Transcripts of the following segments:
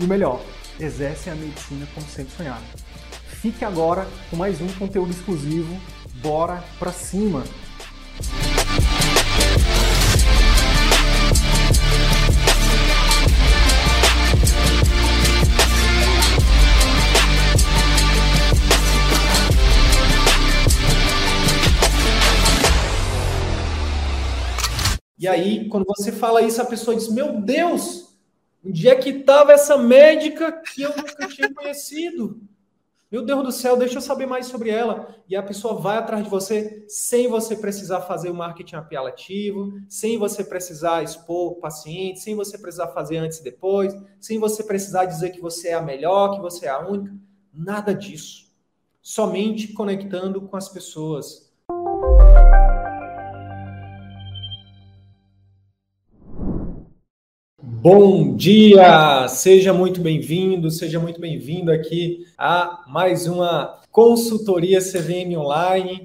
e o melhor, exercem a medicina como sempre sonhado. Fique agora com mais um conteúdo exclusivo. Bora pra cima! E aí, quando você fala isso, a pessoa diz: Meu Deus, Onde é que estava essa médica que eu nunca tinha conhecido? Meu Deus do céu, deixa eu saber mais sobre ela. E a pessoa vai atrás de você sem você precisar fazer o marketing apelativo, sem você precisar expor o paciente, sem você precisar fazer antes e depois, sem você precisar dizer que você é a melhor, que você é a única. Nada disso. Somente conectando com as pessoas, Bom dia! Seja muito bem-vindo, seja muito bem-vindo aqui a mais uma consultoria CVM Online.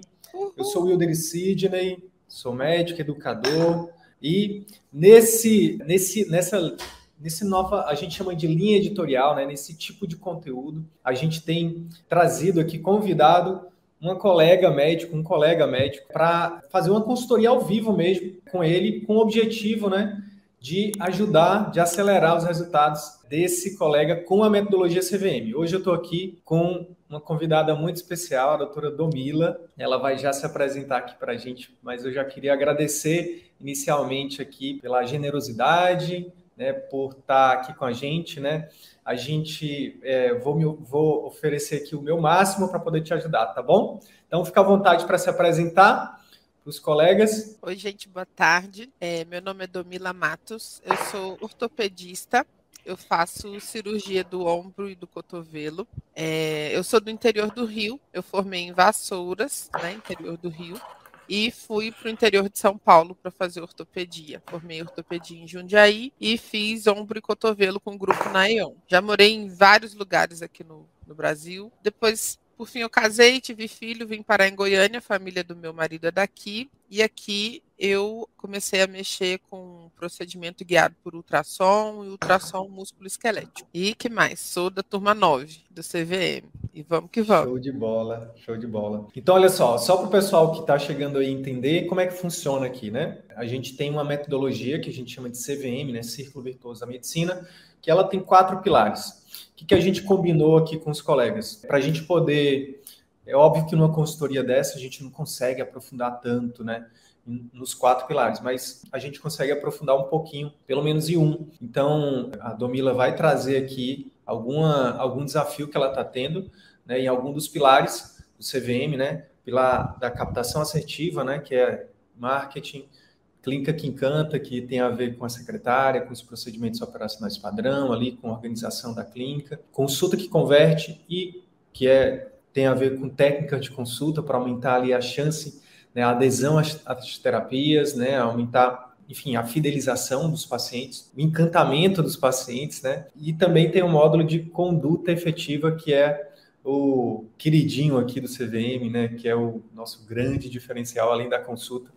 Eu sou Wilder Sidney, sou médico, educador e nesse, nesse, nessa, nesse nova, a gente chama de linha editorial, né? Nesse tipo de conteúdo, a gente tem trazido aqui convidado uma colega médico, um colega médico, para fazer uma consultoria ao vivo mesmo com ele, com o objetivo, né? De ajudar, de acelerar os resultados desse colega com a metodologia CVM. Hoje eu estou aqui com uma convidada muito especial, a doutora Domila. Ela vai já se apresentar aqui para a gente, mas eu já queria agradecer inicialmente aqui pela generosidade, né, por estar aqui com a gente, né? A gente é, vou, me, vou oferecer aqui o meu máximo para poder te ajudar, tá bom? Então fica à vontade para se apresentar os colegas. Oi, gente, boa tarde. É, meu nome é Domila Matos, eu sou ortopedista. Eu faço cirurgia do ombro e do cotovelo. É, eu sou do interior do Rio. Eu formei em Vassouras, né, interior do Rio e fui para o interior de São Paulo para fazer ortopedia. Formei ortopedia em Jundiaí e fiz ombro e cotovelo com o grupo Naeon. Já morei em vários lugares aqui no, no Brasil. Depois por fim, eu casei, tive filho, vim parar em Goiânia, a família do meu marido é daqui, e aqui eu comecei a mexer com procedimento guiado por ultrassom e ultrassom músculo esquelético. E que mais? Sou da turma 9 do CVM. E vamos que vamos. Show de bola, show de bola. Então, olha só, só para o pessoal que está chegando aí entender como é que funciona aqui, né? A gente tem uma metodologia que a gente chama de CVM, né? Círculo Virtuoso da Medicina, que ela tem quatro pilares. O que, que a gente combinou aqui com os colegas? Para a gente poder. É óbvio que numa consultoria dessa a gente não consegue aprofundar tanto, né? Nos quatro pilares, mas a gente consegue aprofundar um pouquinho, pelo menos em um. Então, a Domila vai trazer aqui alguma, algum desafio que ela está tendo né, em algum dos pilares do CVM, né? Pilar da captação assertiva, né? Que é marketing, Clínica que Encanta, que tem a ver com a secretária, com os procedimentos operacionais padrão, ali com a organização da clínica. Consulta que converte e que é, tem a ver com técnica de consulta para aumentar ali a chance, né, a adesão às, às terapias, né, aumentar enfim, a fidelização dos pacientes, o encantamento dos pacientes, né? E também tem um módulo de conduta efetiva que é o queridinho aqui do CVM, né? Que é o nosso grande diferencial além da consulta,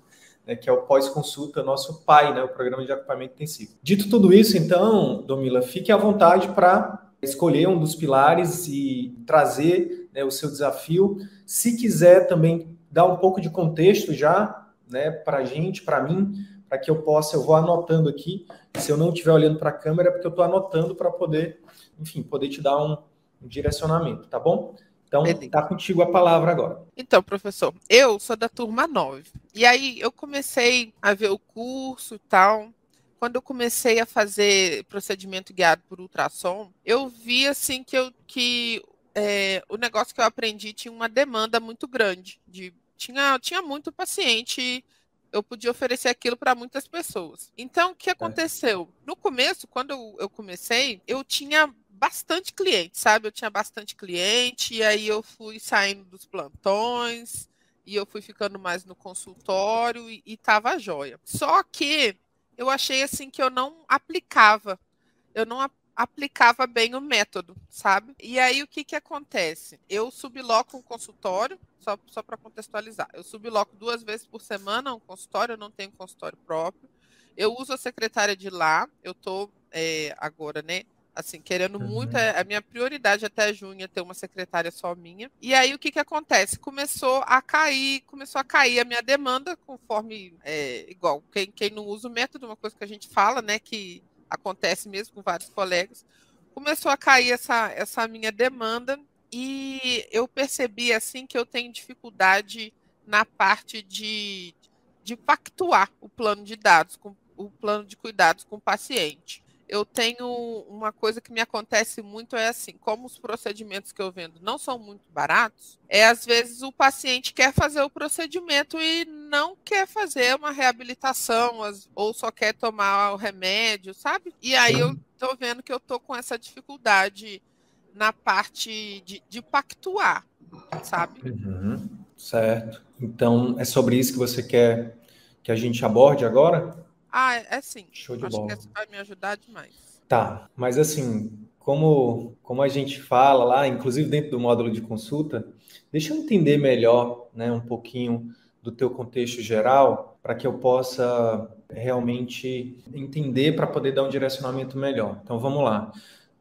né, que é o pós-consulta, nosso pai, né, o programa de acompanhamento intensivo. Dito tudo isso, então, Domila, fique à vontade para escolher um dos pilares e trazer né, o seu desafio. Se quiser também dar um pouco de contexto já né, para a gente, para mim, para que eu possa, eu vou anotando aqui. Se eu não estiver olhando para a câmera, é porque eu estou anotando para poder, enfim, poder te dar um, um direcionamento, tá bom? Então, está contigo a palavra agora. Então, professor, eu sou da turma 9. E aí eu comecei a ver o curso e tal. Quando eu comecei a fazer procedimento guiado por ultrassom, eu vi assim que, eu, que é, o negócio que eu aprendi tinha uma demanda muito grande. De, tinha, tinha muito paciente eu podia oferecer aquilo para muitas pessoas. Então, o que aconteceu? No começo, quando eu comecei, eu tinha bastante cliente, sabe? Eu tinha bastante cliente, e aí eu fui saindo dos plantões, e eu fui ficando mais no consultório, e, e tava jóia. Só que eu achei assim que eu não aplicava. Eu não aplicava bem o método, sabe? E aí o que que acontece? Eu subloco um consultório, só, só para contextualizar, eu subloco duas vezes por semana um consultório, eu não tenho consultório próprio. Eu uso a secretária de lá, eu tô é, agora, né? Assim, querendo uhum. muito, é, a minha prioridade até junho é ter uma secretária só minha. E aí o que que acontece? Começou a cair, começou a cair a minha demanda, conforme, é, igual, quem, quem não usa o método, uma coisa que a gente fala, né, que acontece mesmo com vários colegas, começou a cair essa, essa minha demanda e eu percebi assim que eu tenho dificuldade na parte de, de pactuar o plano de dados, com, o plano de cuidados com o paciente eu tenho uma coisa que me acontece muito é assim, como os procedimentos que eu vendo não são muito baratos, é às vezes o paciente quer fazer o procedimento e não quer fazer uma reabilitação ou só quer tomar o remédio, sabe? E aí eu tô vendo que eu tô com essa dificuldade na parte de, de pactuar, sabe? Uhum, certo. Então é sobre isso que você quer que a gente aborde agora? Ah, é, é sim. Show de Acho bola. que isso vai me ajudar demais. Tá, mas assim, como, como a gente fala lá, inclusive dentro do módulo de consulta, deixa eu entender melhor, né, um pouquinho do teu contexto geral, para que eu possa realmente entender para poder dar um direcionamento melhor. Então vamos lá.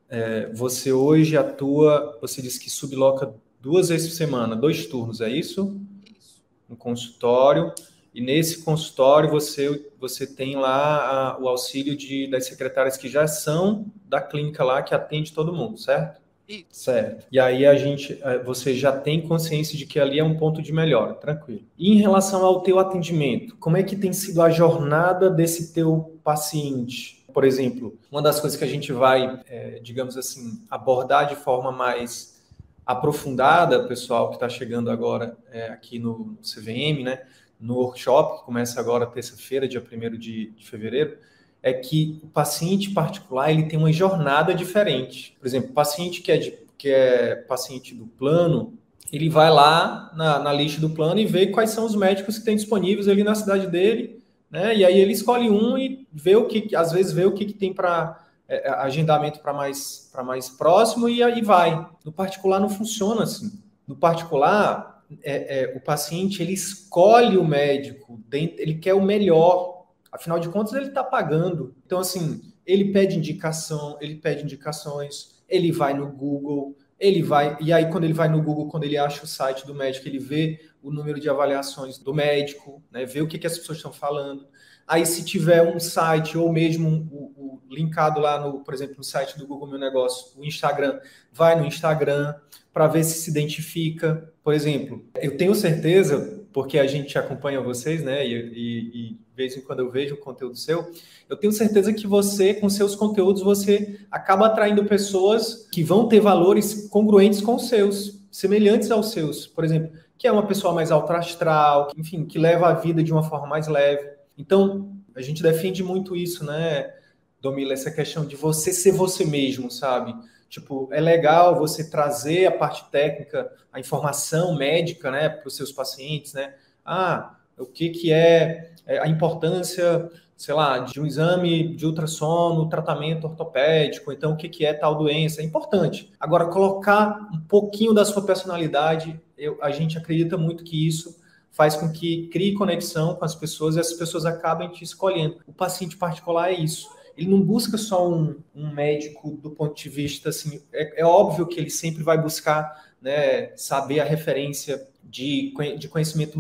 É, você hoje atua, você disse que subloca duas vezes por semana, dois turnos, é isso? Isso. No consultório. E nesse consultório você, você tem lá a, o auxílio de, das secretárias que já são da clínica lá que atende todo mundo, certo? Isso. Certo. E aí a gente, eh, você já tem consciência de que ali é um ponto de melhora, tranquilo. E em relação ao teu atendimento, como é que tem sido a jornada desse teu paciente? Por exemplo, uma das coisas que a gente vai, é, digamos assim, abordar de forma mais aprofundada, pessoal que está chegando agora é, aqui no CVM, né? No workshop, que começa agora terça-feira, dia 1 de, de fevereiro, é que o paciente particular ele tem uma jornada diferente. Por exemplo, paciente que é, de, que é paciente do plano, ele vai lá na, na lista do plano e vê quais são os médicos que tem disponíveis ali na cidade dele, né? E aí ele escolhe um e vê o que, às vezes vê o que, que tem para é, agendamento para mais para mais próximo e aí vai. No particular não funciona assim. No particular, é, é, o paciente ele escolhe o médico, ele quer o melhor, afinal de contas ele está pagando. Então, assim, ele pede indicação, ele pede indicações, ele vai no Google, ele vai, e aí quando ele vai no Google, quando ele acha o site do médico, ele vê o número de avaliações do médico, né, vê o que, que as pessoas estão falando. Aí, se tiver um site ou mesmo o, linkado lá no, por exemplo, no site do Google Meu Negócio, o Instagram, vai no Instagram para ver se se identifica. Por exemplo, eu tenho certeza, porque a gente acompanha vocês, né? E, e, e de vez em quando eu vejo o conteúdo seu, eu tenho certeza que você, com seus conteúdos, você acaba atraindo pessoas que vão ter valores congruentes com os seus, semelhantes aos seus. Por exemplo, que é uma pessoa mais alto astral, enfim, que leva a vida de uma forma mais leve. Então, a gente defende muito isso, né, Domila, essa questão de você ser você mesmo, sabe? Tipo, é legal você trazer a parte técnica, a informação médica, né, para os seus pacientes, né? Ah, o que, que é, é a importância, sei lá, de um exame de ultrassom no tratamento ortopédico, então o que, que é tal doença, é importante. Agora, colocar um pouquinho da sua personalidade, eu, a gente acredita muito que isso faz com que crie conexão com as pessoas e as pessoas acabem te escolhendo. O paciente particular é isso. Ele não busca só um, um médico do ponto de vista assim. É, é, óbvio que ele sempre vai buscar né, saber a referência de, de conhecimento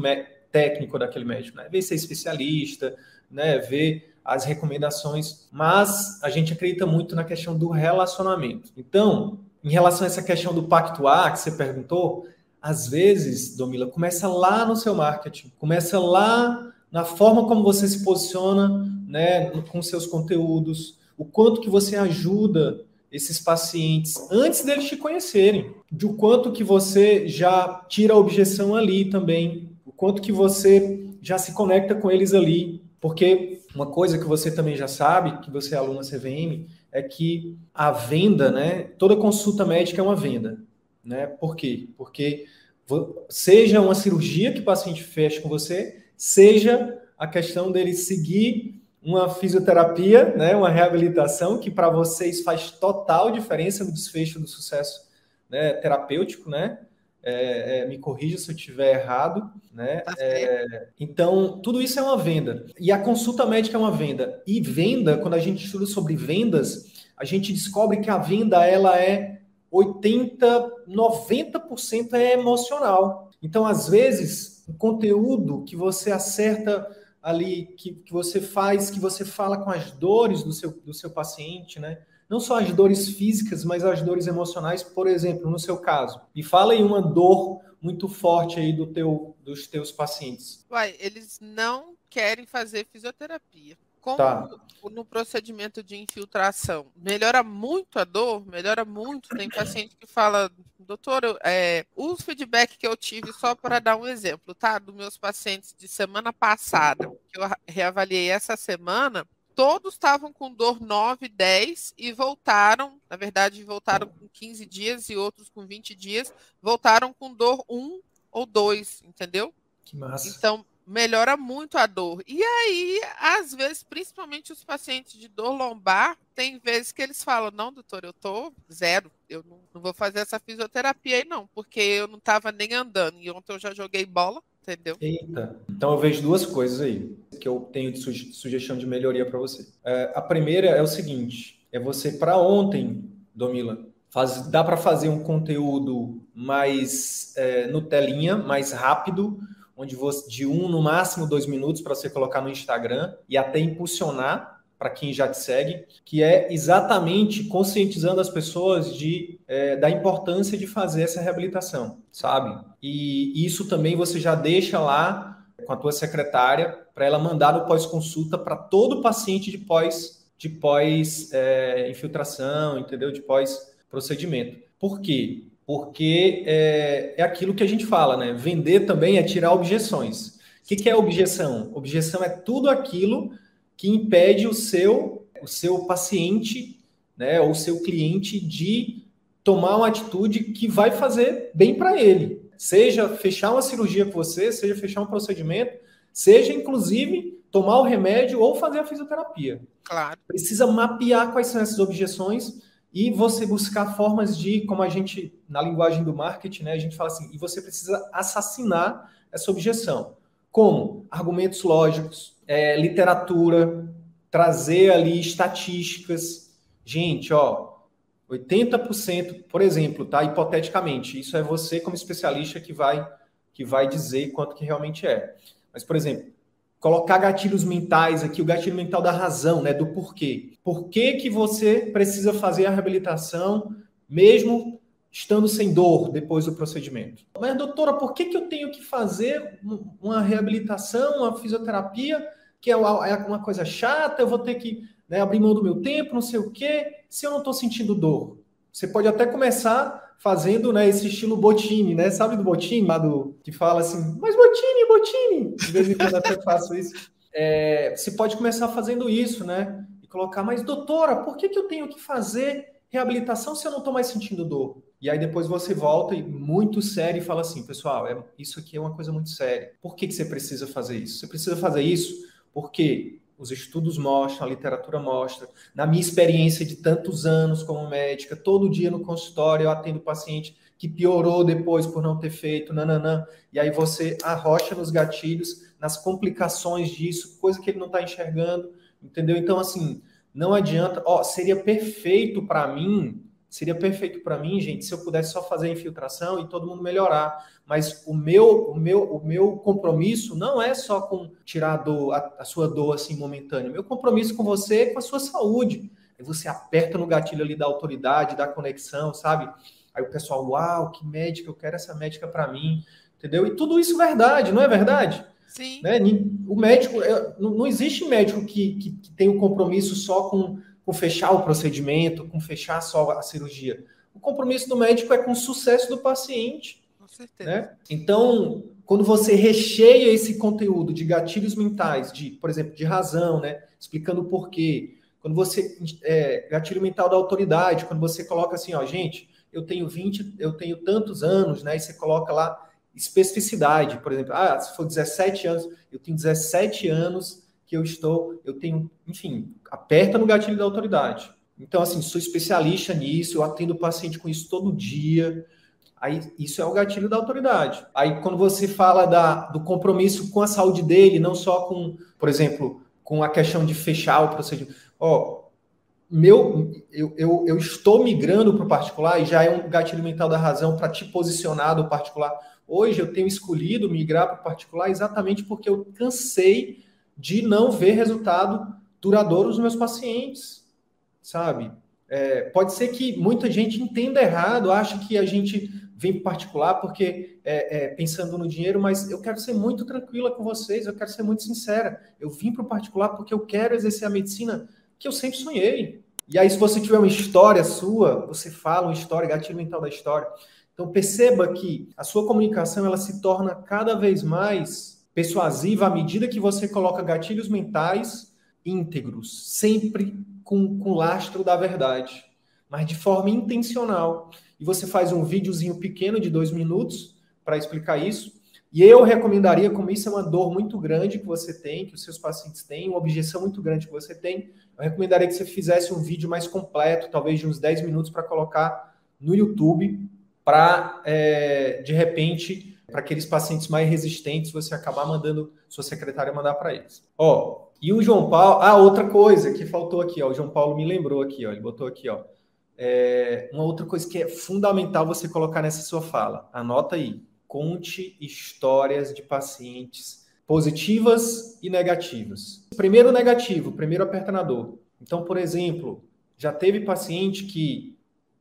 técnico daquele médico, né? ver ser especialista, né? ver as recomendações, mas a gente acredita muito na questão do relacionamento. Então, em relação a essa questão do pacto A que você perguntou, às vezes, Domila, começa lá no seu marketing, começa lá na forma como você se posiciona, né, com seus conteúdos, o quanto que você ajuda esses pacientes antes deles te conhecerem, de o quanto que você já tira a objeção ali também, o quanto que você já se conecta com eles ali, porque uma coisa que você também já sabe, que você é aluna CVM, é que a venda, né? Toda consulta médica é uma venda, né? Por quê? Porque seja uma cirurgia que o paciente fecha com você, seja a questão dele seguir uma fisioterapia, né, uma reabilitação que para vocês faz total diferença no desfecho do sucesso né, terapêutico, né? É, é, me corrija se eu estiver errado, né? Tá é, então, tudo isso é uma venda. E a consulta médica é uma venda. E venda, quando a gente estuda sobre vendas, a gente descobre que a venda ela é 80, 90% é emocional. Então, às vezes, o conteúdo que você acerta ali, que, que você faz, que você fala com as dores do seu, do seu paciente, né? Não só as dores físicas, mas as dores emocionais, por exemplo, no seu caso. E fala em uma dor muito forte aí do teu, dos teus pacientes. Uai, eles não querem fazer fisioterapia. Como tá. no procedimento de infiltração melhora muito a dor, melhora muito. Tem paciente que fala, doutor, é, o feedback que eu tive, só para dar um exemplo, tá? Dos meus pacientes de semana passada, que eu reavaliei essa semana, todos estavam com dor 9, 10 e voltaram, na verdade, voltaram com 15 dias e outros com 20 dias, voltaram com dor 1 ou 2, entendeu? Que massa. Então, melhora muito a dor. E aí, às vezes, principalmente os pacientes de dor lombar, tem vezes que eles falam: não, doutor, eu tô zero, eu não, não vou fazer essa fisioterapia aí, não, porque eu não estava nem andando. E ontem eu já joguei bola, entendeu? Eita. Então eu vejo duas coisas aí que eu tenho de suge sugestão de melhoria para você. É, a primeira é o seguinte: é você, para ontem, Domila, faz, dá para fazer um conteúdo mais é, no telinha, mais rápido onde você de um no máximo dois minutos para você colocar no Instagram e até impulsionar para quem já te segue, que é exatamente conscientizando as pessoas de, é, da importância de fazer essa reabilitação, sabe? E isso também você já deixa lá com a tua secretária para ela mandar no pós-consulta para todo paciente de pós de pós é, infiltração, entendeu? De pós procedimento. Por quê? Porque é, é aquilo que a gente fala, né? Vender também é tirar objeções. O que, que é objeção? Objeção é tudo aquilo que impede o seu, o seu paciente, né, ou o seu cliente de tomar uma atitude que vai fazer bem para ele. Seja fechar uma cirurgia com você, seja fechar um procedimento, seja inclusive tomar o remédio ou fazer a fisioterapia. Claro. Precisa mapear quais são essas objeções e você buscar formas de, como a gente, na linguagem do marketing, né, a gente fala assim, e você precisa assassinar essa objeção. Como? Argumentos lógicos, é, literatura, trazer ali estatísticas. Gente, ó, 80%, por exemplo, tá? Hipoteticamente, isso é você como especialista que vai que vai dizer quanto que realmente é. Mas, por exemplo, colocar gatilhos mentais aqui, o gatilho mental da razão, né, do porquê. Por que, que você precisa fazer a reabilitação mesmo estando sem dor depois do procedimento? Mas, doutora, por que, que eu tenho que fazer uma reabilitação, uma fisioterapia, que é uma é coisa chata, eu vou ter que né, abrir mão do meu tempo, não sei o quê, se eu não estou sentindo dor? Você pode até começar fazendo né, esse estilo Botini, né? Sabe do Botini, do, que fala assim, mas Botini, Botini! De vez em quando até faço isso. É, você pode começar fazendo isso, né? E colocar, mas doutora, por que, que eu tenho que fazer reabilitação se eu não estou mais sentindo dor? E aí depois você volta e muito sério e fala assim, pessoal, é, isso aqui é uma coisa muito séria. Por que, que você precisa fazer isso? Você precisa fazer isso porque os estudos mostram, a literatura mostra. Na minha experiência de tantos anos como médica, todo dia no consultório eu atendo paciente que piorou depois por não ter feito, nananã. E aí você arrocha nos gatilhos, nas complicações disso, coisa que ele não está enxergando, entendeu? Então, assim, não adianta. Ó, seria perfeito para mim Seria perfeito para mim, gente, se eu pudesse só fazer a infiltração e todo mundo melhorar. Mas o meu, o meu, o meu compromisso não é só com tirar a, dor, a, a sua dor assim momentânea. Meu compromisso com você é com a sua saúde. Aí você aperta no gatilho ali da autoridade, da conexão, sabe? Aí o pessoal, uau, que médica, eu quero essa médica para mim, entendeu? E tudo isso é verdade, não é verdade? Sim. Né? O médico, é, não existe médico que, que, que tem um compromisso só com com fechar o procedimento, com fechar só a cirurgia. O compromisso do médico é com o sucesso do paciente. Com certeza. Né? Então, quando você recheia esse conteúdo de gatilhos mentais, de, por exemplo, de razão, né? explicando o porquê, Quando você é, gatilho mental da autoridade, quando você coloca assim, ó, gente, eu tenho 20, eu tenho tantos anos, né? E você coloca lá especificidade, por exemplo, ah, se for 17 anos, eu tenho 17 anos que eu estou, eu tenho, enfim, aperta no gatilho da autoridade. Então, assim, sou especialista nisso, eu atendo o paciente com isso todo dia. Aí, isso é o gatilho da autoridade. Aí, quando você fala da, do compromisso com a saúde dele, não só com, por exemplo, com a questão de fechar o procedimento. Ó, meu, eu, eu, eu estou migrando para o particular e já é um gatilho mental da razão para te posicionar do particular. Hoje eu tenho escolhido migrar para o particular exatamente porque eu cansei de não ver resultado duradouro nos meus pacientes, sabe? É, pode ser que muita gente entenda errado, acha que a gente vem particular porque é, é, pensando no dinheiro, mas eu quero ser muito tranquila com vocês, eu quero ser muito sincera. Eu vim para o particular porque eu quero exercer a medicina que eu sempre sonhei. E aí, se você tiver uma história sua, você fala uma história, gatilho mental da história. Então perceba que a sua comunicação ela se torna cada vez mais persuasiva à medida que você coloca gatilhos mentais íntegros, sempre com, com lastro da verdade, mas de forma intencional. E você faz um videozinho pequeno de dois minutos para explicar isso. E eu recomendaria, como isso é uma dor muito grande que você tem, que os seus pacientes têm, uma objeção muito grande que você tem, eu recomendaria que você fizesse um vídeo mais completo, talvez de uns 10 minutos, para colocar no YouTube, para, é, de repente, para aqueles pacientes mais resistentes, você acabar mandando, sua secretária mandar para eles. Ó, e o João Paulo, ah, outra coisa que faltou aqui, ó, o João Paulo me lembrou aqui, ó, ele botou aqui, ó, é, uma outra coisa que é fundamental você colocar nessa sua fala, anota aí, conte histórias de pacientes positivas e negativas. Primeiro negativo, primeiro aperta na dor. Então, por exemplo, já teve paciente que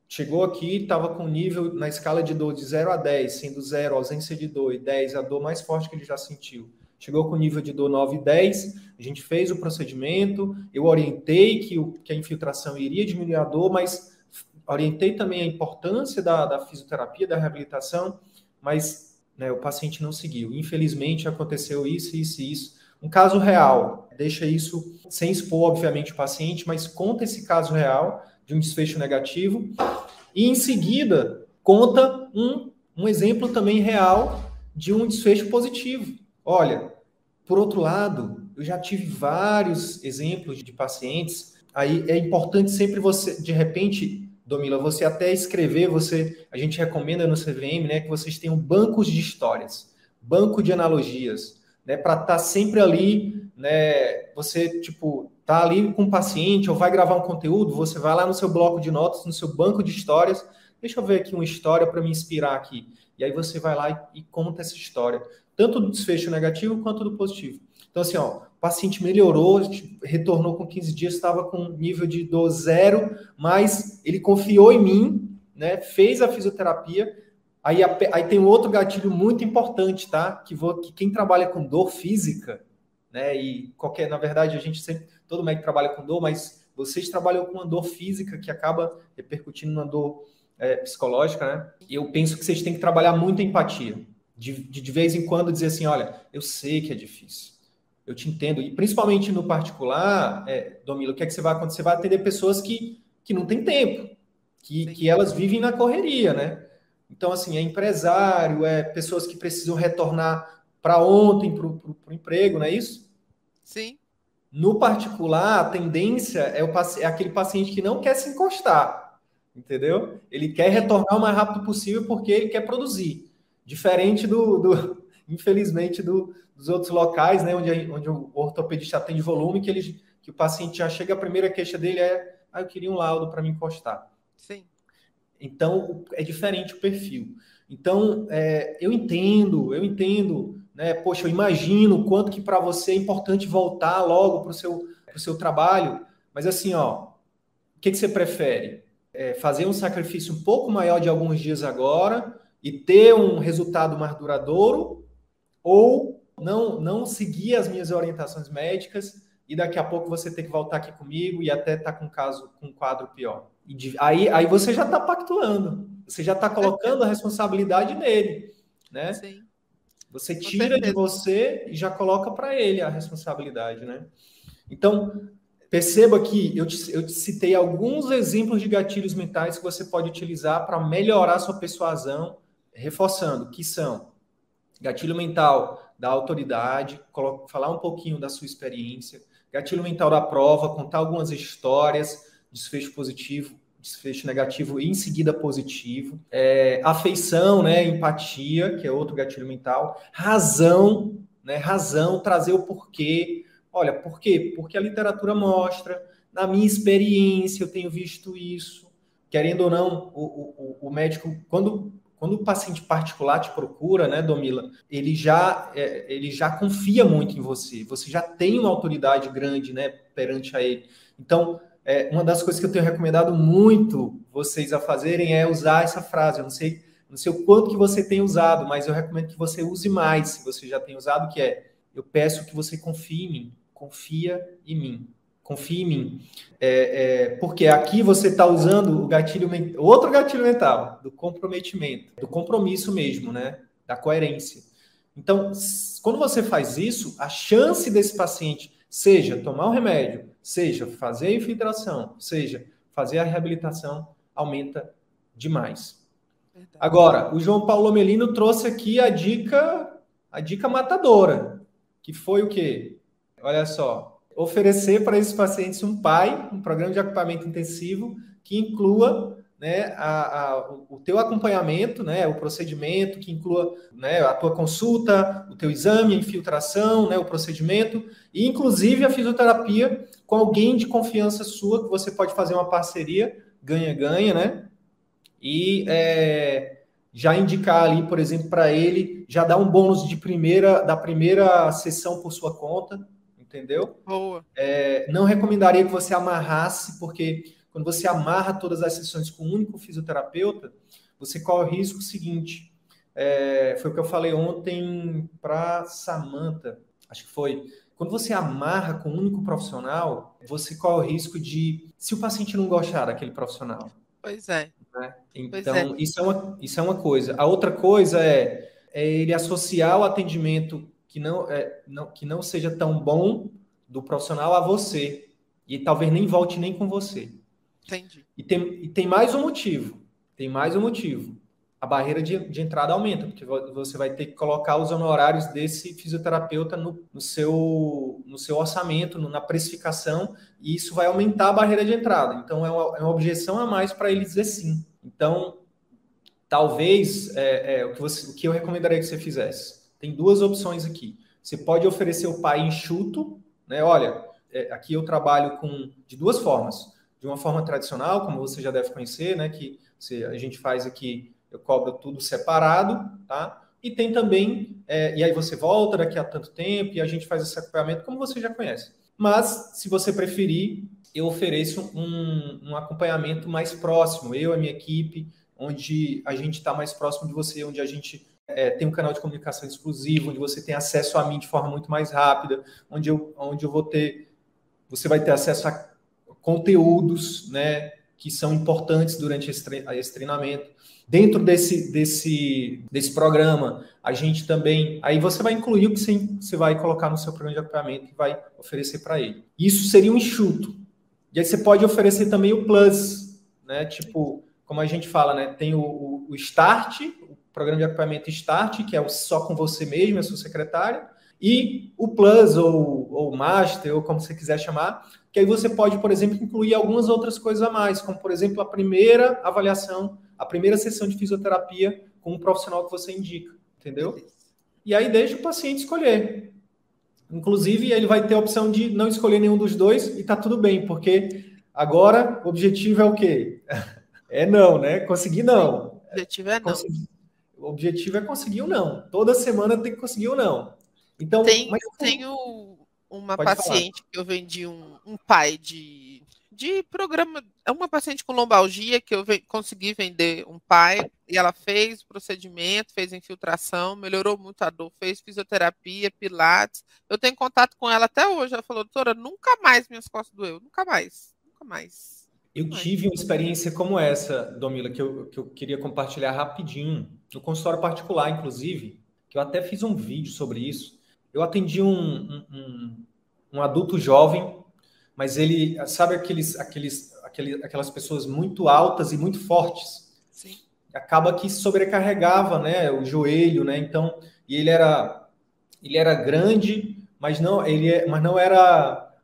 chegou aqui, estava com nível na escala de dor de 0 a 10, sendo 0 ausência de dor e 10 a dor mais forte que ele já sentiu. Chegou com nível de dor 9 e 10, a gente fez o procedimento, eu orientei que, o, que a infiltração iria diminuir a dor, mas orientei também a importância da, da fisioterapia, da reabilitação, mas né, o paciente não seguiu. Infelizmente aconteceu isso, isso e isso. Um caso real, deixa isso sem expor, obviamente, o paciente, mas conta esse caso real de um desfecho negativo. E em seguida, conta um, um exemplo também real de um desfecho positivo. Olha, por outro lado, eu já tive vários exemplos de pacientes. Aí é importante sempre você, de repente, Domila, você até escrever, você, a gente recomenda no CVM, né, que vocês tenham bancos de histórias, banco de analogias, né, para estar tá sempre ali, né, você tipo tá ali com o paciente ou vai gravar um conteúdo, você vai lá no seu bloco de notas, no seu banco de histórias, deixa eu ver aqui uma história para me inspirar aqui. E aí você vai lá e, e conta essa história, tanto do desfecho negativo quanto do positivo. Então assim, ó, o paciente melhorou, retornou com 15 dias, estava com nível de dor zero, mas ele confiou em mim, né? Fez a fisioterapia. Aí, aí tem um outro gatilho muito importante, tá? Que, vou, que quem trabalha com dor física, né? E qualquer, na verdade, a gente sempre, todo médico trabalha com dor, mas vocês trabalham com uma dor física que acaba repercutindo na dor é, psicológica, né? E eu penso que vocês têm que trabalhar muito empatia. De, de, de vez em quando dizer assim, olha, eu sei que é difícil eu te entendo. E principalmente no particular, é, Domilo, o que é que você vai acontecer? Você vai atender pessoas que, que não têm tempo, que, que elas vivem na correria, né? Então, assim, é empresário, é pessoas que precisam retornar para ontem para o emprego, não é isso? Sim. No particular, a tendência é, o, é aquele paciente que não quer se encostar, entendeu? Ele quer retornar o mais rápido possível porque ele quer produzir. Diferente do, do infelizmente, do, dos outros locais, né, onde, onde o ortopedista atende volume, que, ele, que o paciente já chega, a primeira queixa dele é, ah, eu queria um laudo para me encostar. Sim. Então, é diferente o perfil. Então, é, eu entendo, eu entendo, né, poxa, eu imagino o quanto que para você é importante voltar logo para o seu, seu trabalho, mas assim, ó, o que, que você prefere? É fazer um sacrifício um pouco maior de alguns dias agora e ter um resultado mais duradouro ou não, não seguir as minhas orientações médicas e daqui a pouco você ter que voltar aqui comigo e até tá com caso com um quadro pior. E aí, aí você já está pactuando, você já está colocando a responsabilidade nele, né? Sim. Você tira de você e já coloca para ele a responsabilidade, né? Então, perceba que eu te, eu te citei alguns exemplos de gatilhos mentais que você pode utilizar para melhorar sua persuasão, reforçando que são gatilho mental da autoridade, falar um pouquinho da sua experiência, gatilho mental da prova, contar algumas histórias, desfecho positivo, desfecho negativo e em seguida positivo, é, afeição, né, empatia, que é outro gatilho mental, razão, né, razão, trazer o porquê. Olha, por quê? Porque a literatura mostra, na minha experiência, eu tenho visto isso. Querendo ou não, o, o, o médico, quando quando o paciente particular te procura, né, Domila, ele já, é, ele já confia muito em você, você já tem uma autoridade grande, né, perante a ele. Então, é, uma das coisas que eu tenho recomendado muito vocês a fazerem é usar essa frase. Eu não sei, não sei o quanto que você tem usado, mas eu recomendo que você use mais, se você já tem usado, que é, eu peço que você confie em mim, confia em mim confie em mim. É, é, porque aqui você está usando o gatilho outro gatilho mental, do comprometimento, do compromisso mesmo, né? Da coerência. Então, quando você faz isso, a chance desse paciente, seja tomar o remédio, seja fazer a infiltração, seja fazer a reabilitação, aumenta demais. Verdade. Agora, o João Paulo Melino trouxe aqui a dica, a dica matadora, que foi o quê? Olha só, oferecer para esses pacientes um PAI, um programa de acompanhamento intensivo, que inclua né, a, a, o teu acompanhamento, né, o procedimento, que inclua né, a tua consulta, o teu exame, a infiltração, né, o procedimento, e inclusive a fisioterapia com alguém de confiança sua, que você pode fazer uma parceria, ganha-ganha, né? E é, já indicar ali, por exemplo, para ele, já dar um bônus de primeira, da primeira sessão por sua conta, entendeu? Boa. É, não recomendaria que você amarrasse, porque quando você amarra todas as sessões com um único fisioterapeuta, você corre o risco seguinte. É, foi o que eu falei ontem para Samantha, acho que foi. Quando você amarra com um único profissional, você corre o risco de, se o paciente não gostar daquele profissional. Pois é. Né? Então, pois é. Isso, é uma, isso é uma coisa. A outra coisa é, é ele associar o atendimento que não, é, não, que não seja tão bom do profissional a você. E talvez nem volte nem com você. Entendi. E tem, e tem mais um motivo. Tem mais um motivo. A barreira de, de entrada aumenta, porque você vai ter que colocar os honorários desse fisioterapeuta no, no seu, no seu orçamento, no, na precificação, e isso vai aumentar a barreira de entrada. Então, é uma, é uma objeção a mais para ele dizer sim. Então, talvez é, é, o, que você, o que eu recomendaria que você fizesse tem duas opções aqui. Você pode oferecer o pai enxuto, né? Olha, é, aqui eu trabalho com de duas formas. De uma forma tradicional, como você já deve conhecer, né? Que a gente faz aqui, eu cobro tudo separado, tá? E tem também, é, e aí você volta daqui a tanto tempo e a gente faz esse acompanhamento, como você já conhece. Mas, se você preferir, eu ofereço um, um acompanhamento mais próximo, eu e a minha equipe, onde a gente está mais próximo de você, onde a gente é, tem um canal de comunicação exclusivo, onde você tem acesso a mim de forma muito mais rápida, onde eu, onde eu vou ter, você vai ter acesso a conteúdos, né, que são importantes durante esse, treinamento. Dentro desse, desse, desse programa, a gente também. Aí você vai incluir o que você, você vai colocar no seu programa de acompanhamento e vai oferecer para ele. Isso seria um enxuto. E aí você pode oferecer também o Plus, né? Tipo, como a gente fala, né? Tem o, o, o Start, programa de acompanhamento Start, que é o só com você mesmo, a sua secretária, e o Plus ou, ou Master, ou como você quiser chamar, que aí você pode, por exemplo, incluir algumas outras coisas a mais, como, por exemplo, a primeira avaliação, a primeira sessão de fisioterapia com um profissional que você indica, entendeu? E aí deixa o paciente escolher. Inclusive, ele vai ter a opção de não escolher nenhum dos dois e tá tudo bem, porque agora o objetivo é o quê? É não, né? Conseguir não. O objetivo é não. O objetivo é conseguir ou não. Toda semana tem que conseguir ou não. Então, tem, mas... eu tenho uma Pode paciente falar. que eu vendi um, um pai de, de programa. É uma paciente com lombalgia que eu ve, consegui vender um pai e ela fez o procedimento, fez infiltração, melhorou muito a dor, fez fisioterapia, pilates. Eu tenho contato com ela até hoje. Ela falou, doutora, nunca mais minhas costas doeu, nunca mais, nunca mais. Eu tive uma experiência como essa, Domila, que eu, que eu queria compartilhar rapidinho, no consultório particular, inclusive, que eu até fiz um vídeo sobre isso. Eu atendi um, um, um adulto jovem, mas ele, sabe aqueles, aqueles, aqueles, aquelas pessoas muito altas e muito fortes? Sim. Acaba que sobrecarregava, né, o joelho, né? Então, e ele era, ele era grande, mas não, ele, é, mas não era,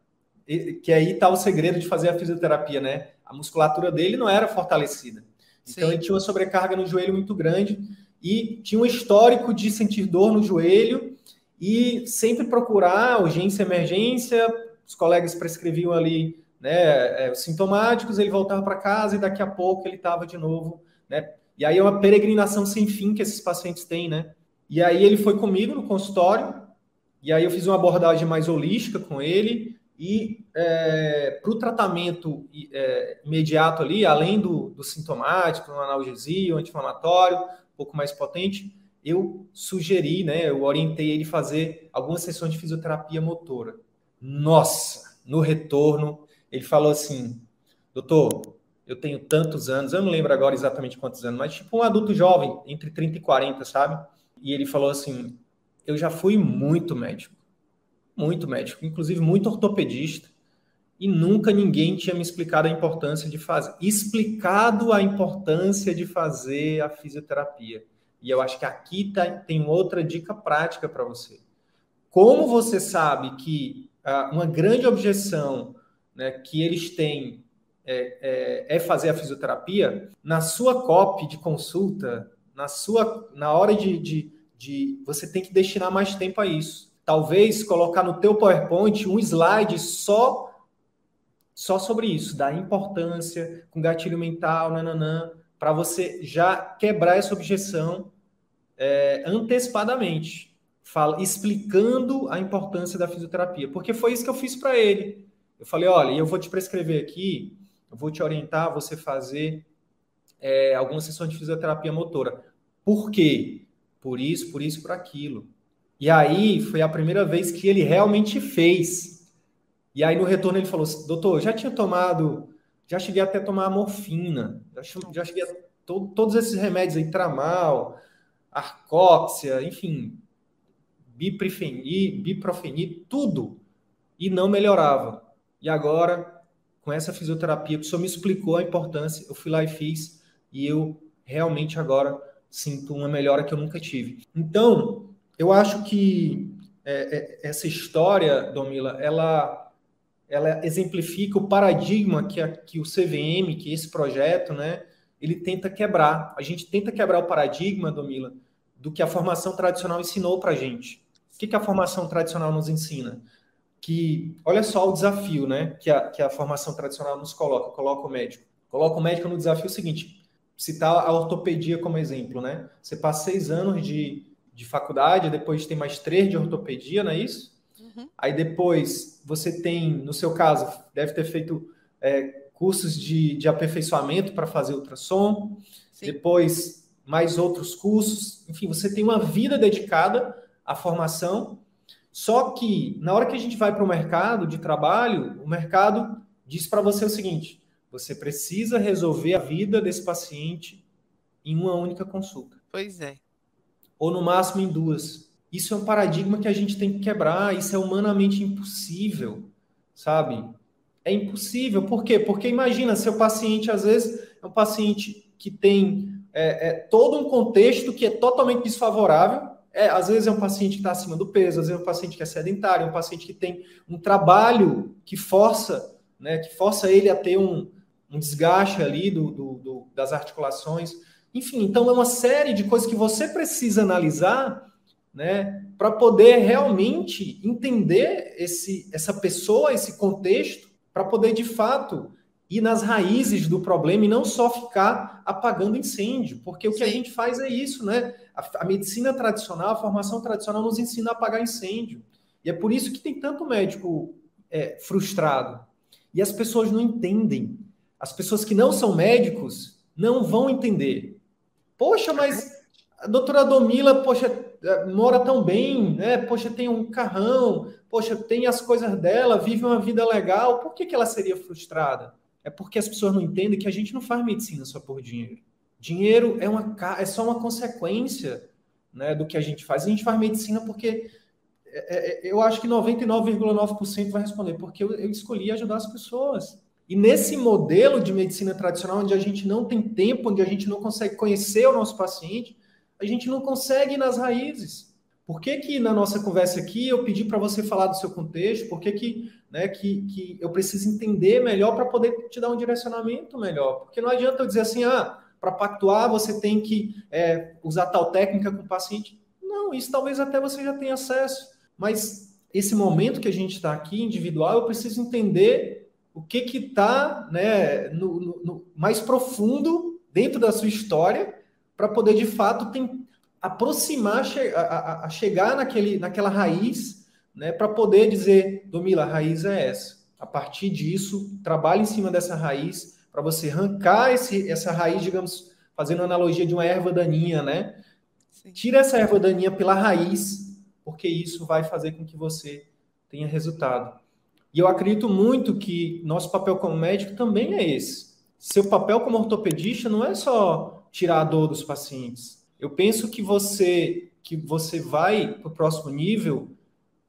que aí está o segredo de fazer a fisioterapia, né? A musculatura dele não era fortalecida. Então, Sim. ele tinha uma sobrecarga no joelho muito grande e tinha um histórico de sentir dor no joelho e sempre procurar urgência, emergência. Os colegas prescreviam ali né, é, sintomáticos, ele voltava para casa e daqui a pouco ele estava de novo, né? E aí é uma peregrinação sem fim que esses pacientes têm, né? E aí ele foi comigo no consultório, e aí eu fiz uma abordagem mais holística com ele, e é, para o tratamento é, imediato ali, além do, do sintomático, um analgesia, um anti-inflamatório, um pouco mais potente, eu sugeri, né, eu orientei ele fazer algumas sessões de fisioterapia motora. Nossa, no retorno, ele falou assim: doutor, eu tenho tantos anos, eu não lembro agora exatamente quantos anos, mas tipo um adulto jovem, entre 30 e 40, sabe? E ele falou assim: eu já fui muito médico, muito médico, inclusive muito ortopedista, e nunca ninguém tinha me explicado a importância de fazer, explicado a importância de fazer a fisioterapia. E eu acho que aqui tá, tem outra dica prática para você. Como você sabe que ah, uma grande objeção né, que eles têm é, é, é, fazer a fisioterapia, na sua copy de consulta, na sua na hora de, de, de você tem que destinar mais tempo a isso. Talvez colocar no teu PowerPoint um slide só só sobre isso, da importância com gatilho mental, nananã, para você já quebrar essa objeção é, antecipadamente, fala, explicando a importância da fisioterapia, porque foi isso que eu fiz para ele. Eu falei, olha, eu vou te prescrever aqui, eu vou te orientar a você fazer é, algumas sessões de fisioterapia motora. Por quê? Por isso, por isso, por aquilo. E aí foi a primeira vez que ele realmente fez. E aí no retorno ele falou, doutor, já tinha tomado, já cheguei até a tomar morfina, já, já cheguei a to, todos esses remédios aí, tramal, arcóxia, enfim, biprofeni, biprofeni, tudo, e não melhorava. E agora, com essa fisioterapia, o senhor me explicou a importância, eu fui lá e fiz, e eu realmente agora sinto uma melhora que eu nunca tive. Então, eu acho que é, é, essa história, Domila, ela, ela exemplifica o paradigma que, a, que o CVM, que esse projeto, né, ele tenta quebrar. A gente tenta quebrar o paradigma, Domila, do que a formação tradicional ensinou para a gente. O que, que a formação tradicional nos ensina? Que, olha só o desafio né, que, a, que a formação tradicional nos coloca, coloca o médico. Coloca o médico no desafio seguinte, citar a ortopedia como exemplo, né? Você passa seis anos de, de faculdade, depois tem mais três de ortopedia, não é isso? Uhum. Aí depois você tem, no seu caso, deve ter feito é, cursos de, de aperfeiçoamento para fazer ultrassom, Sim. depois mais outros cursos, enfim, você tem uma vida dedicada à formação. Só que na hora que a gente vai para o mercado de trabalho, o mercado diz para você o seguinte: você precisa resolver a vida desse paciente em uma única consulta. Pois é. Ou no máximo em duas. Isso é um paradigma que a gente tem que quebrar, isso é humanamente impossível, sabe? É impossível. Por quê? Porque imagina, seu paciente, às vezes, é um paciente que tem é, é, todo um contexto que é totalmente desfavorável. É, às vezes é um paciente que está acima do peso, às vezes é um paciente que é sedentário, é um paciente que tem um trabalho que força, né, que força ele a ter um, um desgaste ali do, do, do, das articulações. Enfim, então é uma série de coisas que você precisa analisar né, para poder realmente entender esse, essa pessoa, esse contexto para poder de fato ir nas raízes do problema e não só ficar apagando incêndio, porque o que Sim. a gente faz é isso, né? A, a, medicina tradicional, a formação tradicional nos ensina a apagar incêndio. E é por isso que tem tanto médico é, frustrado. E as pessoas não entendem. As pessoas que não são médicos não vão entender. Poxa, mas a doutora Domila, poxa, é, mora tão bem, né? Poxa, tem um carrão, poxa, tem as coisas dela, vive uma vida legal, por que, que ela seria frustrada? É porque as pessoas não entendem que a gente não faz medicina só por dinheiro. Dinheiro é, uma, é só uma consequência né, do que a gente faz. A gente faz medicina porque é, é, eu acho que 99,9% vai responder, porque eu escolhi ajudar as pessoas. E nesse modelo de medicina tradicional, onde a gente não tem tempo, onde a gente não consegue conhecer o nosso paciente, a gente não consegue ir nas raízes. Por que, que na nossa conversa aqui eu pedi para você falar do seu contexto? Por que, que, né, que, que eu preciso entender melhor para poder te dar um direcionamento melhor? Porque não adianta eu dizer assim, ah, para pactuar você tem que é, usar tal técnica com o paciente. Não, isso talvez até você já tenha acesso. Mas esse momento que a gente está aqui, individual, eu preciso entender o que está né, no, no, no, mais profundo dentro da sua história para poder, de fato, tem, aproximar, a, a, a, chegar naquele, naquela raiz, né, para poder dizer, Domila, a raiz é essa. A partir disso, trabalhe em cima dessa raiz para você arrancar esse, essa raiz, digamos, fazendo analogia de uma erva daninha, né? Sim. Tira essa erva daninha pela raiz, porque isso vai fazer com que você tenha resultado. E eu acredito muito que nosso papel como médico também é esse. Seu papel como ortopedista não é só tirar a dor dos pacientes, eu penso que você que você vai para o próximo nível,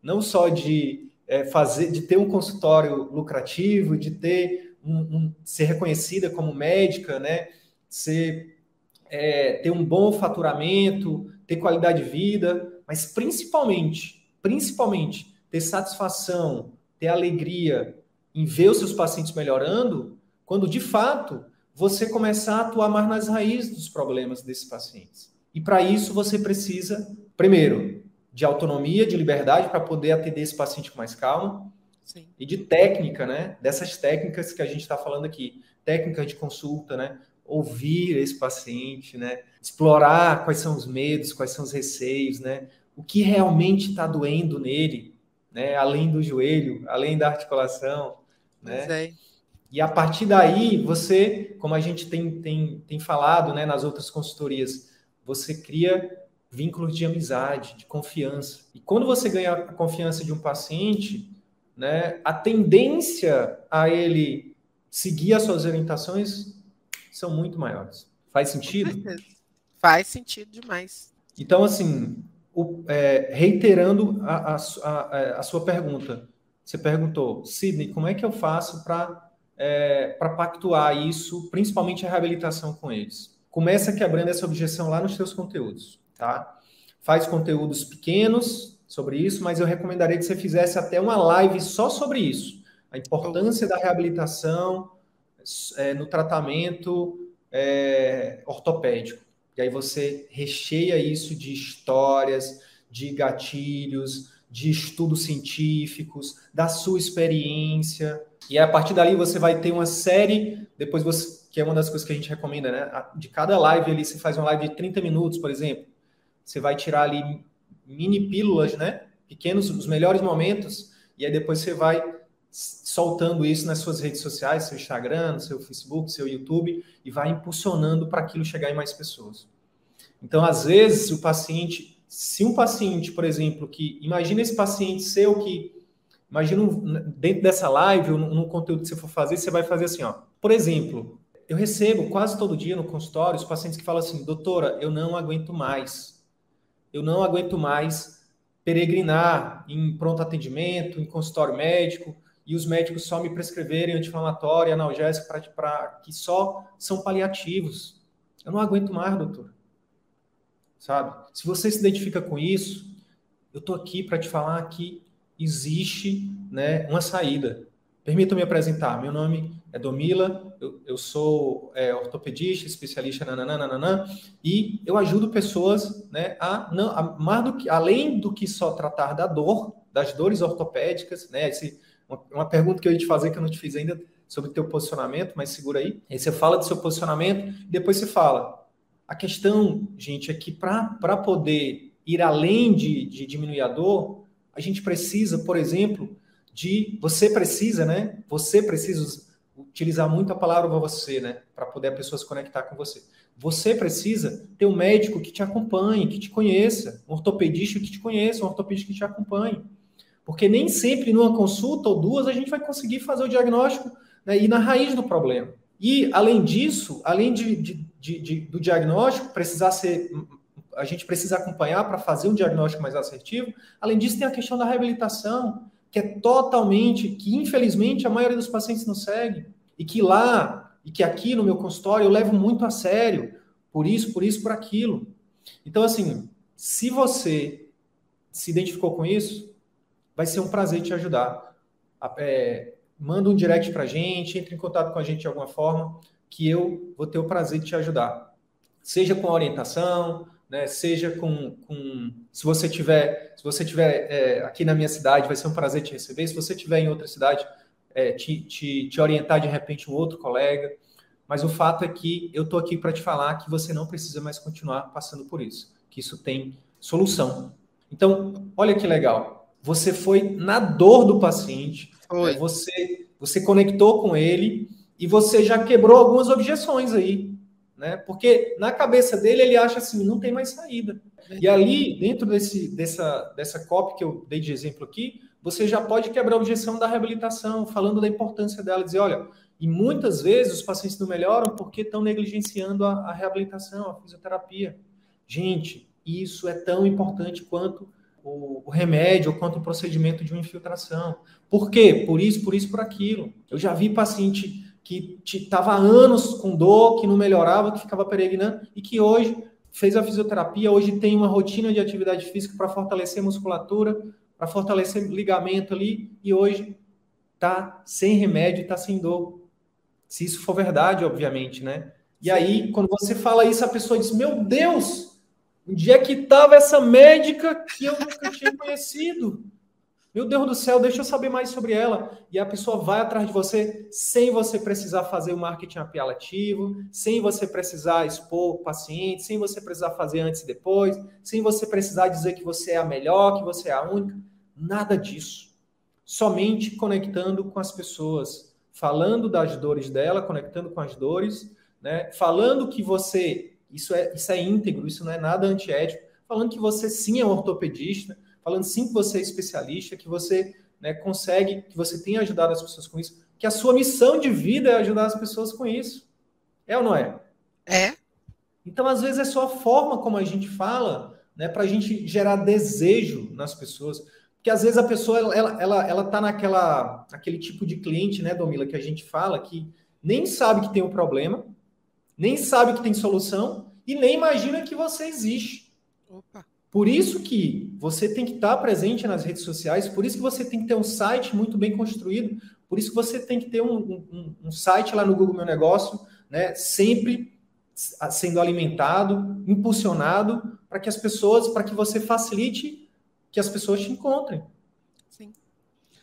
não só de é, fazer, de ter um consultório lucrativo, de ter um, um ser reconhecida como médica, né? Ser, é, ter um bom faturamento, ter qualidade de vida, mas principalmente, principalmente ter satisfação, ter alegria em ver os seus pacientes melhorando, quando de fato você começar a atuar mais nas raízes dos problemas desses pacientes. E para isso você precisa, primeiro, de autonomia, de liberdade para poder atender esse paciente com mais calma. Sim. E de técnica, né? Dessas técnicas que a gente está falando aqui. Técnica de consulta, né? Ouvir esse paciente, né? Explorar quais são os medos, quais são os receios, né? O que realmente está doendo nele, né? Além do joelho, além da articulação, né? É. E a partir daí, você, como a gente tem, tem, tem falado né, nas outras consultorias, você cria vínculos de amizade, de confiança. E quando você ganha a confiança de um paciente, né, a tendência a ele seguir as suas orientações são muito maiores. Faz sentido? Faz sentido demais. Então, assim, o, é, reiterando a, a, a, a, sua pergunta, você perguntou, Sidney, como é que eu faço para é, pactuar isso, principalmente a reabilitação com eles? começa quebrando essa objeção lá nos seus conteúdos, tá? Faz conteúdos pequenos sobre isso, mas eu recomendaria que você fizesse até uma live só sobre isso. A importância da reabilitação é, no tratamento é, ortopédico. E aí você recheia isso de histórias, de gatilhos, de estudos científicos, da sua experiência. E a partir dali você vai ter uma série, depois você que é uma das coisas que a gente recomenda, né? De cada live ali, você faz uma live de 30 minutos, por exemplo. Você vai tirar ali mini pílulas, né? Pequenos, os melhores momentos, e aí depois você vai soltando isso nas suas redes sociais, seu Instagram, seu Facebook, seu YouTube, e vai impulsionando para aquilo chegar em mais pessoas. Então, às vezes, o paciente, se um paciente, por exemplo, que imagina esse paciente seu que imagina dentro dessa live ou no, conteúdo que você for fazer, você vai fazer assim, ó. Por exemplo, eu recebo quase todo dia no consultório os pacientes que falam assim: doutora, eu não aguento mais. Eu não aguento mais peregrinar em pronto atendimento, em consultório médico, e os médicos só me prescreverem anti-inflamatório analgésico para que só são paliativos. Eu não aguento mais, doutor. Sabe? Se você se identifica com isso, eu estou aqui para te falar que existe né, uma saída. Permita-me apresentar. Meu nome é Domila, eu, eu sou é, ortopedista, especialista, nananana, e eu ajudo pessoas né, a, não, a mais do que, além do que só tratar da dor, das dores ortopédicas, né? Esse, uma, uma pergunta que eu ia te fazer que eu não te fiz ainda sobre o teu posicionamento, mas segura aí. Aí você fala do seu posicionamento, depois você fala. A questão, gente, é que para poder ir além de, de diminuir a dor, a gente precisa, por exemplo, de você precisa, né? Você precisa utilizar muito a palavra você, né? Para poder a pessoa se conectar com você. Você precisa ter um médico que te acompanhe, que te conheça, um ortopedista que te conheça, um ortopedista que te acompanhe. Porque nem sempre numa consulta ou duas a gente vai conseguir fazer o diagnóstico né, e na raiz do problema. E, além disso, além de, de, de, de, do diagnóstico precisar ser a gente precisa acompanhar para fazer um diagnóstico mais assertivo. Além disso, tem a questão da reabilitação, que é totalmente, que infelizmente a maioria dos pacientes não segue, e que lá, e que aqui no meu consultório eu levo muito a sério, por isso, por isso, por aquilo. Então, assim, se você se identificou com isso, vai ser um prazer te ajudar. É, manda um direct para a gente, entre em contato com a gente de alguma forma, que eu vou ter o prazer de te ajudar. Seja com orientação, né, seja com, com, se você tiver, se você tiver é, aqui na minha cidade, vai ser um prazer te receber. Se você tiver em outra cidade, é, te, te, te orientar de repente um outro colega. Mas o fato é que eu estou aqui para te falar que você não precisa mais continuar passando por isso, que isso tem solução. Então, olha que legal. Você foi na dor do paciente, né, você, você conectou com ele e você já quebrou algumas objeções aí, né? Porque na cabeça dele ele acha assim, não tem mais saída. E ali, dentro desse, dessa, dessa copy que eu dei de exemplo aqui, você já pode quebrar a objeção da reabilitação, falando da importância dela, dizer, olha, e muitas vezes os pacientes não melhoram porque estão negligenciando a, a reabilitação, a fisioterapia. Gente, isso é tão importante quanto o, o remédio ou quanto o procedimento de uma infiltração. Por quê? Por isso, por isso, por aquilo. Eu já vi paciente que estava anos com dor, que não melhorava, que ficava peregrinando e que hoje fez a fisioterapia, hoje tem uma rotina de atividade física para fortalecer a musculatura, para fortalecer ligamento ali e hoje está sem remédio, está sem dor. Se isso for verdade, obviamente, né? E aí, quando você fala isso, a pessoa diz: Meu Deus, Onde é que estava essa médica que eu nunca tinha conhecido? Meu Deus do céu, deixa eu saber mais sobre ela. E a pessoa vai atrás de você sem você precisar fazer o marketing apelativo, sem você precisar expor o paciente, sem você precisar fazer antes e depois, sem você precisar dizer que você é a melhor, que você é a única. Nada disso. Somente conectando com as pessoas, falando das dores dela, conectando com as dores, né? falando que você isso é, isso é íntegro, isso não é nada antiético. Falando que você sim é um ortopedista, falando sim que você é especialista, que você né, consegue, que você tem ajudado as pessoas com isso, que a sua missão de vida é ajudar as pessoas com isso. É ou não é? É. Então, às vezes, é só a forma como a gente fala, né, para a gente gerar desejo nas pessoas. Porque às vezes a pessoa ela, ela, ela tá naquela aquele tipo de cliente, né, Domila, que a gente fala que nem sabe que tem um problema, nem sabe que tem solução e nem imagina que você existe. Opa. Por isso que você tem que estar presente nas redes sociais, por isso que você tem que ter um site muito bem construído, por isso que você tem que ter um, um, um site lá no Google Meu Negócio, né, sempre sendo alimentado, impulsionado, para que as pessoas, para que você facilite que as pessoas te encontrem. Sim.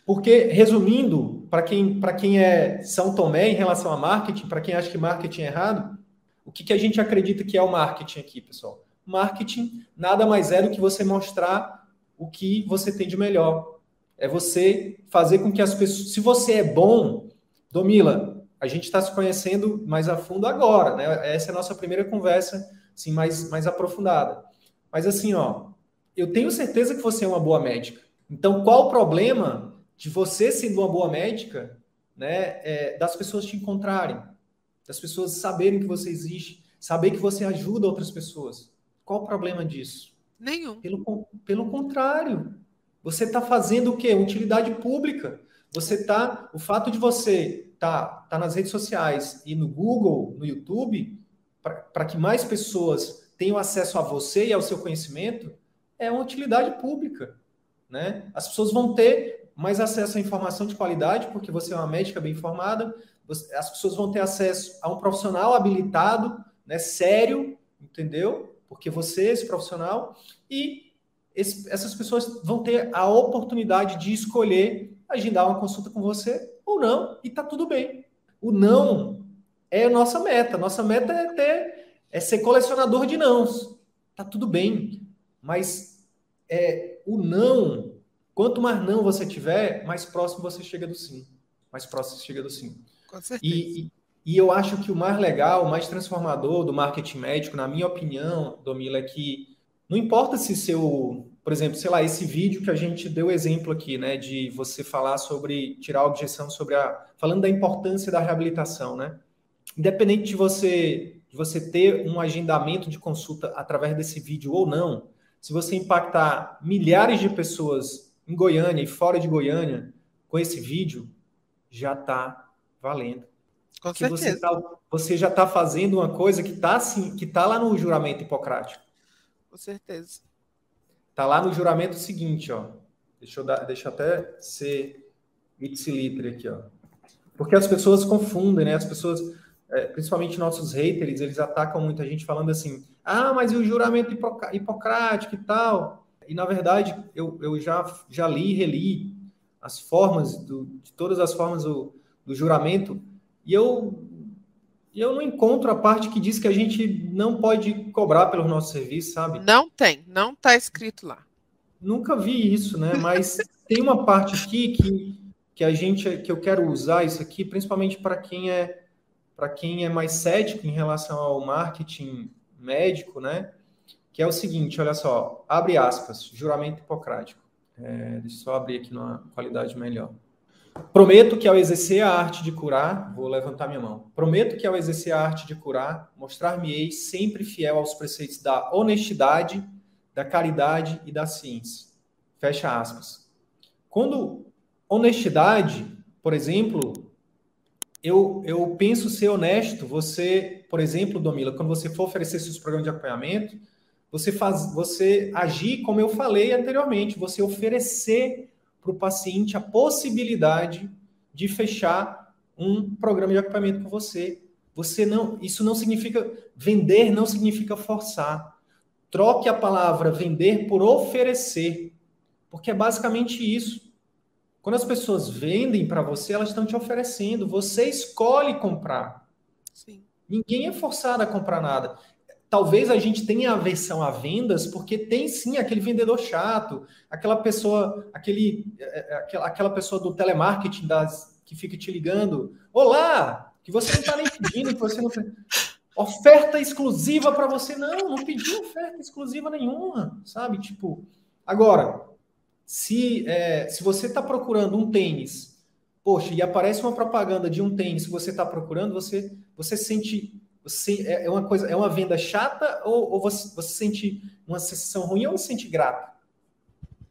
Porque, resumindo, para quem, quem é São Tomé em relação a marketing, para quem acha que marketing é errado, o que, que a gente acredita que é o marketing aqui, pessoal? Marketing nada mais é do que você mostrar o que você tem de melhor. É você fazer com que as pessoas. Se você é bom, Domila, a gente está se conhecendo mais a fundo agora, né? Essa é a nossa primeira conversa, assim, mais, mais aprofundada. Mas assim, ó, eu tenho certeza que você é uma boa médica. Então, qual o problema de você sendo uma boa médica, né, é, das pessoas te encontrarem? das pessoas saberem que você existe, saber que você ajuda outras pessoas. Qual o problema disso? Nenhum. Pelo, pelo contrário, você está fazendo o quê? Utilidade pública. Você está. O fato de você estar tá, tá nas redes sociais e no Google, no YouTube, para que mais pessoas tenham acesso a você e ao seu conhecimento, é uma utilidade pública. Né? As pessoas vão ter mais acesso à informação de qualidade, porque você é uma médica bem informada, as pessoas vão ter acesso a um profissional habilitado, né, sério, entendeu? Porque você é esse profissional, e esse, essas pessoas vão ter a oportunidade de escolher agendar uma consulta com você ou não, e tá tudo bem. O não é a nossa meta. Nossa meta é ter é ser colecionador de nãos. Tá tudo bem. Mas é, o não, quanto mais não você tiver, mais próximo você chega do sim. Mais próximo você chega do sim. Com certeza. E, e, eu acho que o mais legal, o mais transformador do marketing médico, na minha opinião, Domila, é que não importa se seu, por exemplo, sei lá, esse vídeo que a gente deu exemplo aqui, né, de você falar sobre tirar a objeção sobre a falando da importância da reabilitação, né? Independente de você de você ter um agendamento de consulta através desse vídeo ou não, se você impactar milhares de pessoas em Goiânia e fora de Goiânia com esse vídeo, já está valendo. Com certeza. Você, tá, você, já está fazendo uma coisa que está assim, que tá lá no juramento hipocrático. Com certeza. Está lá no juramento seguinte, ó. Deixa eu, dar, deixa eu até ser ipsilitre aqui, ó. Porque as pessoas confundem, né? As pessoas, é, principalmente nossos haters, eles atacam muita gente falando assim: ah, mas e o juramento hipocrático e tal? E na verdade, eu, eu já, já li e reli as formas, do, de todas as formas do, do juramento, e eu, eu não encontro a parte que diz que a gente não pode cobrar pelo nosso serviço, sabe? Não tem, não está escrito lá. Nunca vi isso, né? Mas tem uma parte aqui que que a gente que eu quero usar isso aqui, principalmente para quem é para quem é mais cético em relação ao marketing médico, né? Que é o seguinte, olha só, abre aspas, juramento hipocrático. É, deixa eu só abrir aqui numa qualidade melhor. Prometo que ao exercer a arte de curar, vou levantar minha mão. Prometo que ao exercer a arte de curar, mostrar-me-ei sempre fiel aos preceitos da honestidade, da caridade e da ciência. Fecha aspas. Quando honestidade, por exemplo, eu, eu penso ser honesto. Você, por exemplo, Domila, quando você for oferecer seus programas de acompanhamento, você faz, você agir como eu falei anteriormente, você oferecer para o paciente a possibilidade de fechar um programa de acompanhamento com você. Você não, isso não significa vender, não significa forçar. Troque a palavra vender por oferecer, porque é basicamente isso. Quando as pessoas vendem para você, elas estão te oferecendo. Você escolhe comprar. Sim. Ninguém é forçado a comprar nada. Talvez a gente tenha aversão a vendas, porque tem sim aquele vendedor chato, aquela pessoa, aquele, é, é, aquela, pessoa do telemarketing das, que fica te ligando. Olá! Que você não está nem pedindo, que você não. Oferta exclusiva para você. Não, não pediu oferta exclusiva nenhuma, sabe? Tipo, agora, se, é, se você está procurando um tênis, poxa, e aparece uma propaganda de um tênis que você está procurando, você, você sente. Você, é, é uma coisa, é uma venda chata ou, ou você, você sente uma sensação ruim ou você sente grato?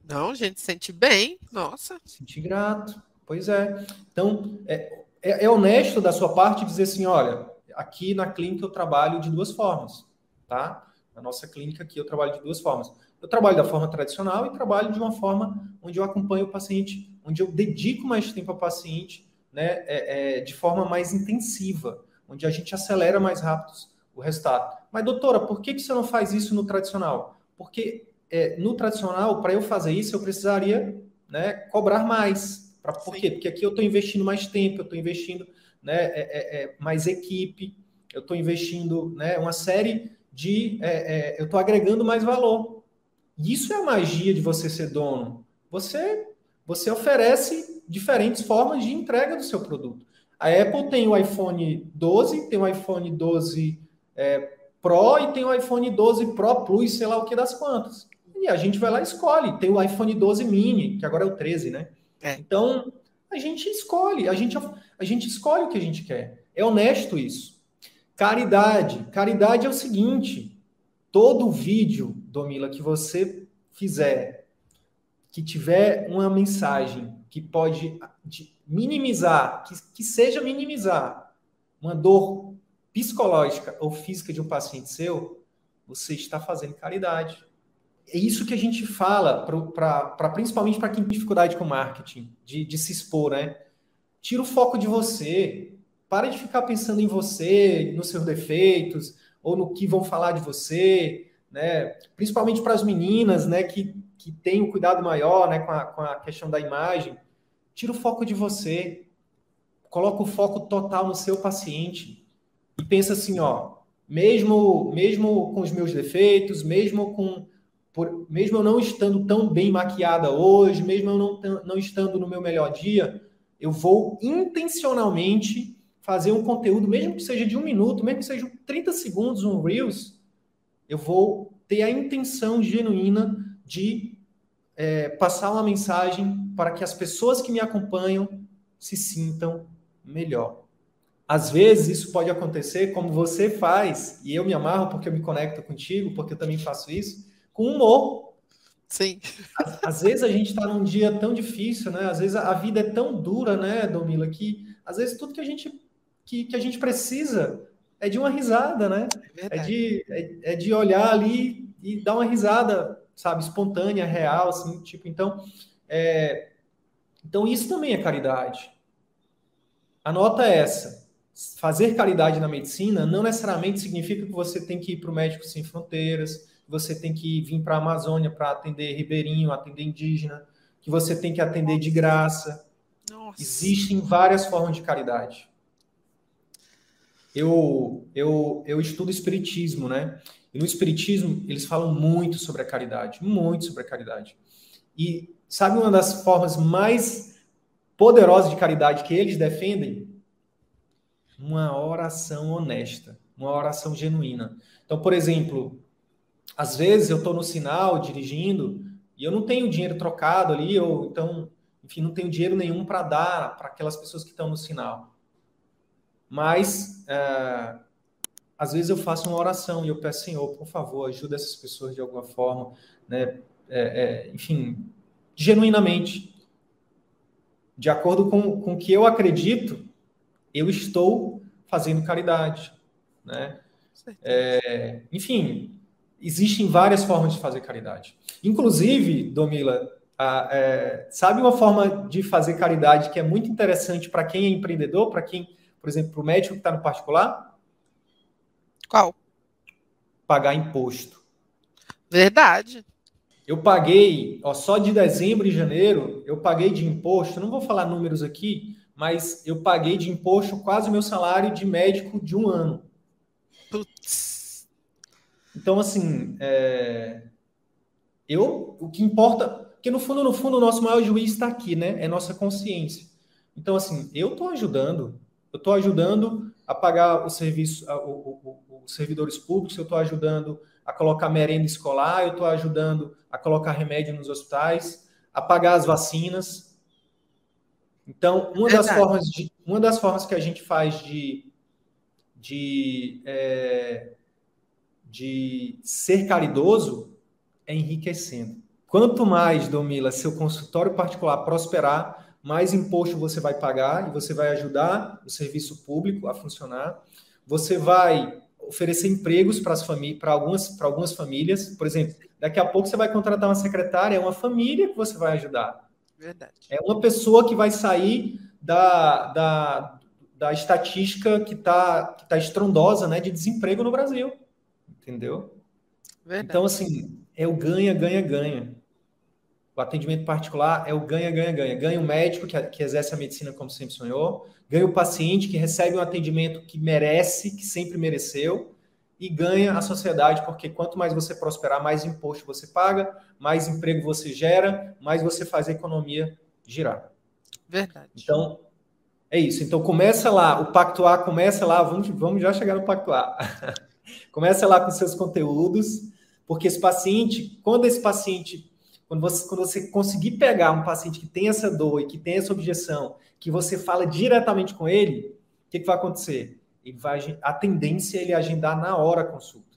Não, a gente sente bem, nossa. Sente grato, pois é. Então, é, é, é honesto da sua parte dizer assim: olha, aqui na clínica eu trabalho de duas formas, tá? Na nossa clínica aqui eu trabalho de duas formas eu trabalho da forma tradicional e trabalho de uma forma onde eu acompanho o paciente, onde eu dedico mais tempo ao paciente, né, é, é, de forma mais intensiva, onde a gente acelera mais rápido o resultado. Mas, doutora, por que, que você não faz isso no tradicional? Porque é, no tradicional, para eu fazer isso, eu precisaria né, cobrar mais. Pra, por Sim. quê? Porque aqui eu estou investindo mais tempo, eu estou investindo né, é, é, é, mais equipe, eu estou investindo né, uma série de. eu estou agregando mais valor. Isso é a magia de você ser dono. Você, você oferece diferentes formas de entrega do seu produto. A Apple tem o iPhone 12, tem o iPhone 12 é, Pro e tem o iPhone 12 Pro Plus, sei lá o que das quantas. E a gente vai lá e escolhe. Tem o iPhone 12 Mini, que agora é o 13, né? É. Então, a gente escolhe, a gente, a gente escolhe o que a gente quer. É honesto isso. Caridade. Caridade é o seguinte: todo vídeo, Domila, que você fizer, que tiver uma mensagem que pode minimizar, que, que seja minimizar uma dor psicológica ou física de um paciente seu, você está fazendo caridade. É isso que a gente fala, pra, pra principalmente para quem tem dificuldade com marketing, de, de se expor, né? Tira o foco de você. Para de ficar pensando em você, nos seus defeitos, ou no que vão falar de você, né? Principalmente para as meninas, né? Que, que têm um cuidado maior, né? Com a, com a questão da imagem. Tira o foco de você. Coloca o foco total no seu paciente. E pensa assim, ó. Mesmo, mesmo com os meus defeitos, mesmo com por, mesmo eu não estando tão bem maquiada hoje, mesmo eu não, não estando no meu melhor dia, eu vou intencionalmente fazer um conteúdo, mesmo que seja de um minuto, mesmo que seja 30 segundos, um Reels, eu vou ter a intenção genuína de é, passar uma mensagem para que as pessoas que me acompanham se sintam melhor. às vezes isso pode acontecer como você faz, e eu me amarro porque eu me conecto contigo, porque eu também faço isso, com humor. Sim. Às, às vezes a gente está num dia tão difícil, né? Às vezes a vida é tão dura, né, Domila, que às vezes tudo que a gente, que, que a gente precisa é de uma risada, né? É, é de, é, é, de olhar ali e dar uma risada, sabe, espontânea, real, assim, tipo, então, é, então isso também é caridade. A nota é essa fazer caridade na medicina não necessariamente significa que você tem que ir para o Médico Sem Fronteiras, que você tem que vir para a Amazônia para atender ribeirinho, atender indígena, que você tem que atender de graça. Nossa. Existem várias formas de caridade. Eu, eu, eu estudo espiritismo, né? E no espiritismo eles falam muito sobre a caridade, muito sobre a caridade. E sabe uma das formas mais poderosas de caridade que eles defendem? uma oração honesta, uma oração genuína. Então, por exemplo, às vezes eu estou no sinal dirigindo e eu não tenho dinheiro trocado ali, ou então, enfim, não tenho dinheiro nenhum para dar para aquelas pessoas que estão no sinal. Mas, é, às vezes eu faço uma oração e eu peço, Senhor, por favor, ajuda essas pessoas de alguma forma, né? É, é, enfim, genuinamente, de acordo com, com o que eu acredito, eu estou fazendo caridade, né? É, enfim, existem várias formas de fazer caridade. Inclusive, Domila, a, é, sabe uma forma de fazer caridade que é muito interessante para quem é empreendedor, para quem, por exemplo, para o médico que está no particular? Qual? Pagar imposto. Verdade. Eu paguei, ó, só de dezembro e janeiro, eu paguei de imposto, não vou falar números aqui, mas eu paguei de imposto quase o meu salário de médico de um ano. Putz. Então, assim, é... eu, o que importa, porque no fundo, no fundo, o nosso maior juiz está aqui, né? É nossa consciência. Então, assim, eu estou ajudando, eu estou ajudando a pagar o serviço, os servidores públicos, eu estou ajudando a colocar merenda escolar, eu estou ajudando a colocar remédio nos hospitais, a pagar as vacinas, então, uma das, formas de, uma das formas que a gente faz de, de, é, de ser caridoso é enriquecendo. Quanto mais, Domila, seu consultório particular prosperar, mais imposto você vai pagar e você vai ajudar o serviço público a funcionar. Você vai oferecer empregos para as famílias, para algumas, para algumas famílias. Por exemplo, daqui a pouco você vai contratar uma secretária, é uma família que você vai ajudar. Verdade. É uma pessoa que vai sair da, da, da estatística que está que tá estrondosa né, de desemprego no Brasil. Entendeu? Verdade. Então, assim, é o ganha, ganha, ganha. O atendimento particular é o ganha, ganha, ganha. Ganha o médico que, que exerce a medicina como sempre sonhou, ganha o paciente que recebe um atendimento que merece, que sempre mereceu, e ganha a sociedade, porque quanto mais você prosperar, mais imposto você paga, mais emprego você gera, mais você faz a economia girar. Verdade. Então, é isso. Então, começa lá, o Pacto A começa lá, vamos, vamos já chegar no Pacto A. começa lá com seus conteúdos, porque esse paciente, quando esse paciente, quando você, quando você conseguir pegar um paciente que tem essa dor e que tem essa objeção, que você fala diretamente com ele, o que, que vai acontecer? ele vai, a tendência é ele agendar na hora a consulta.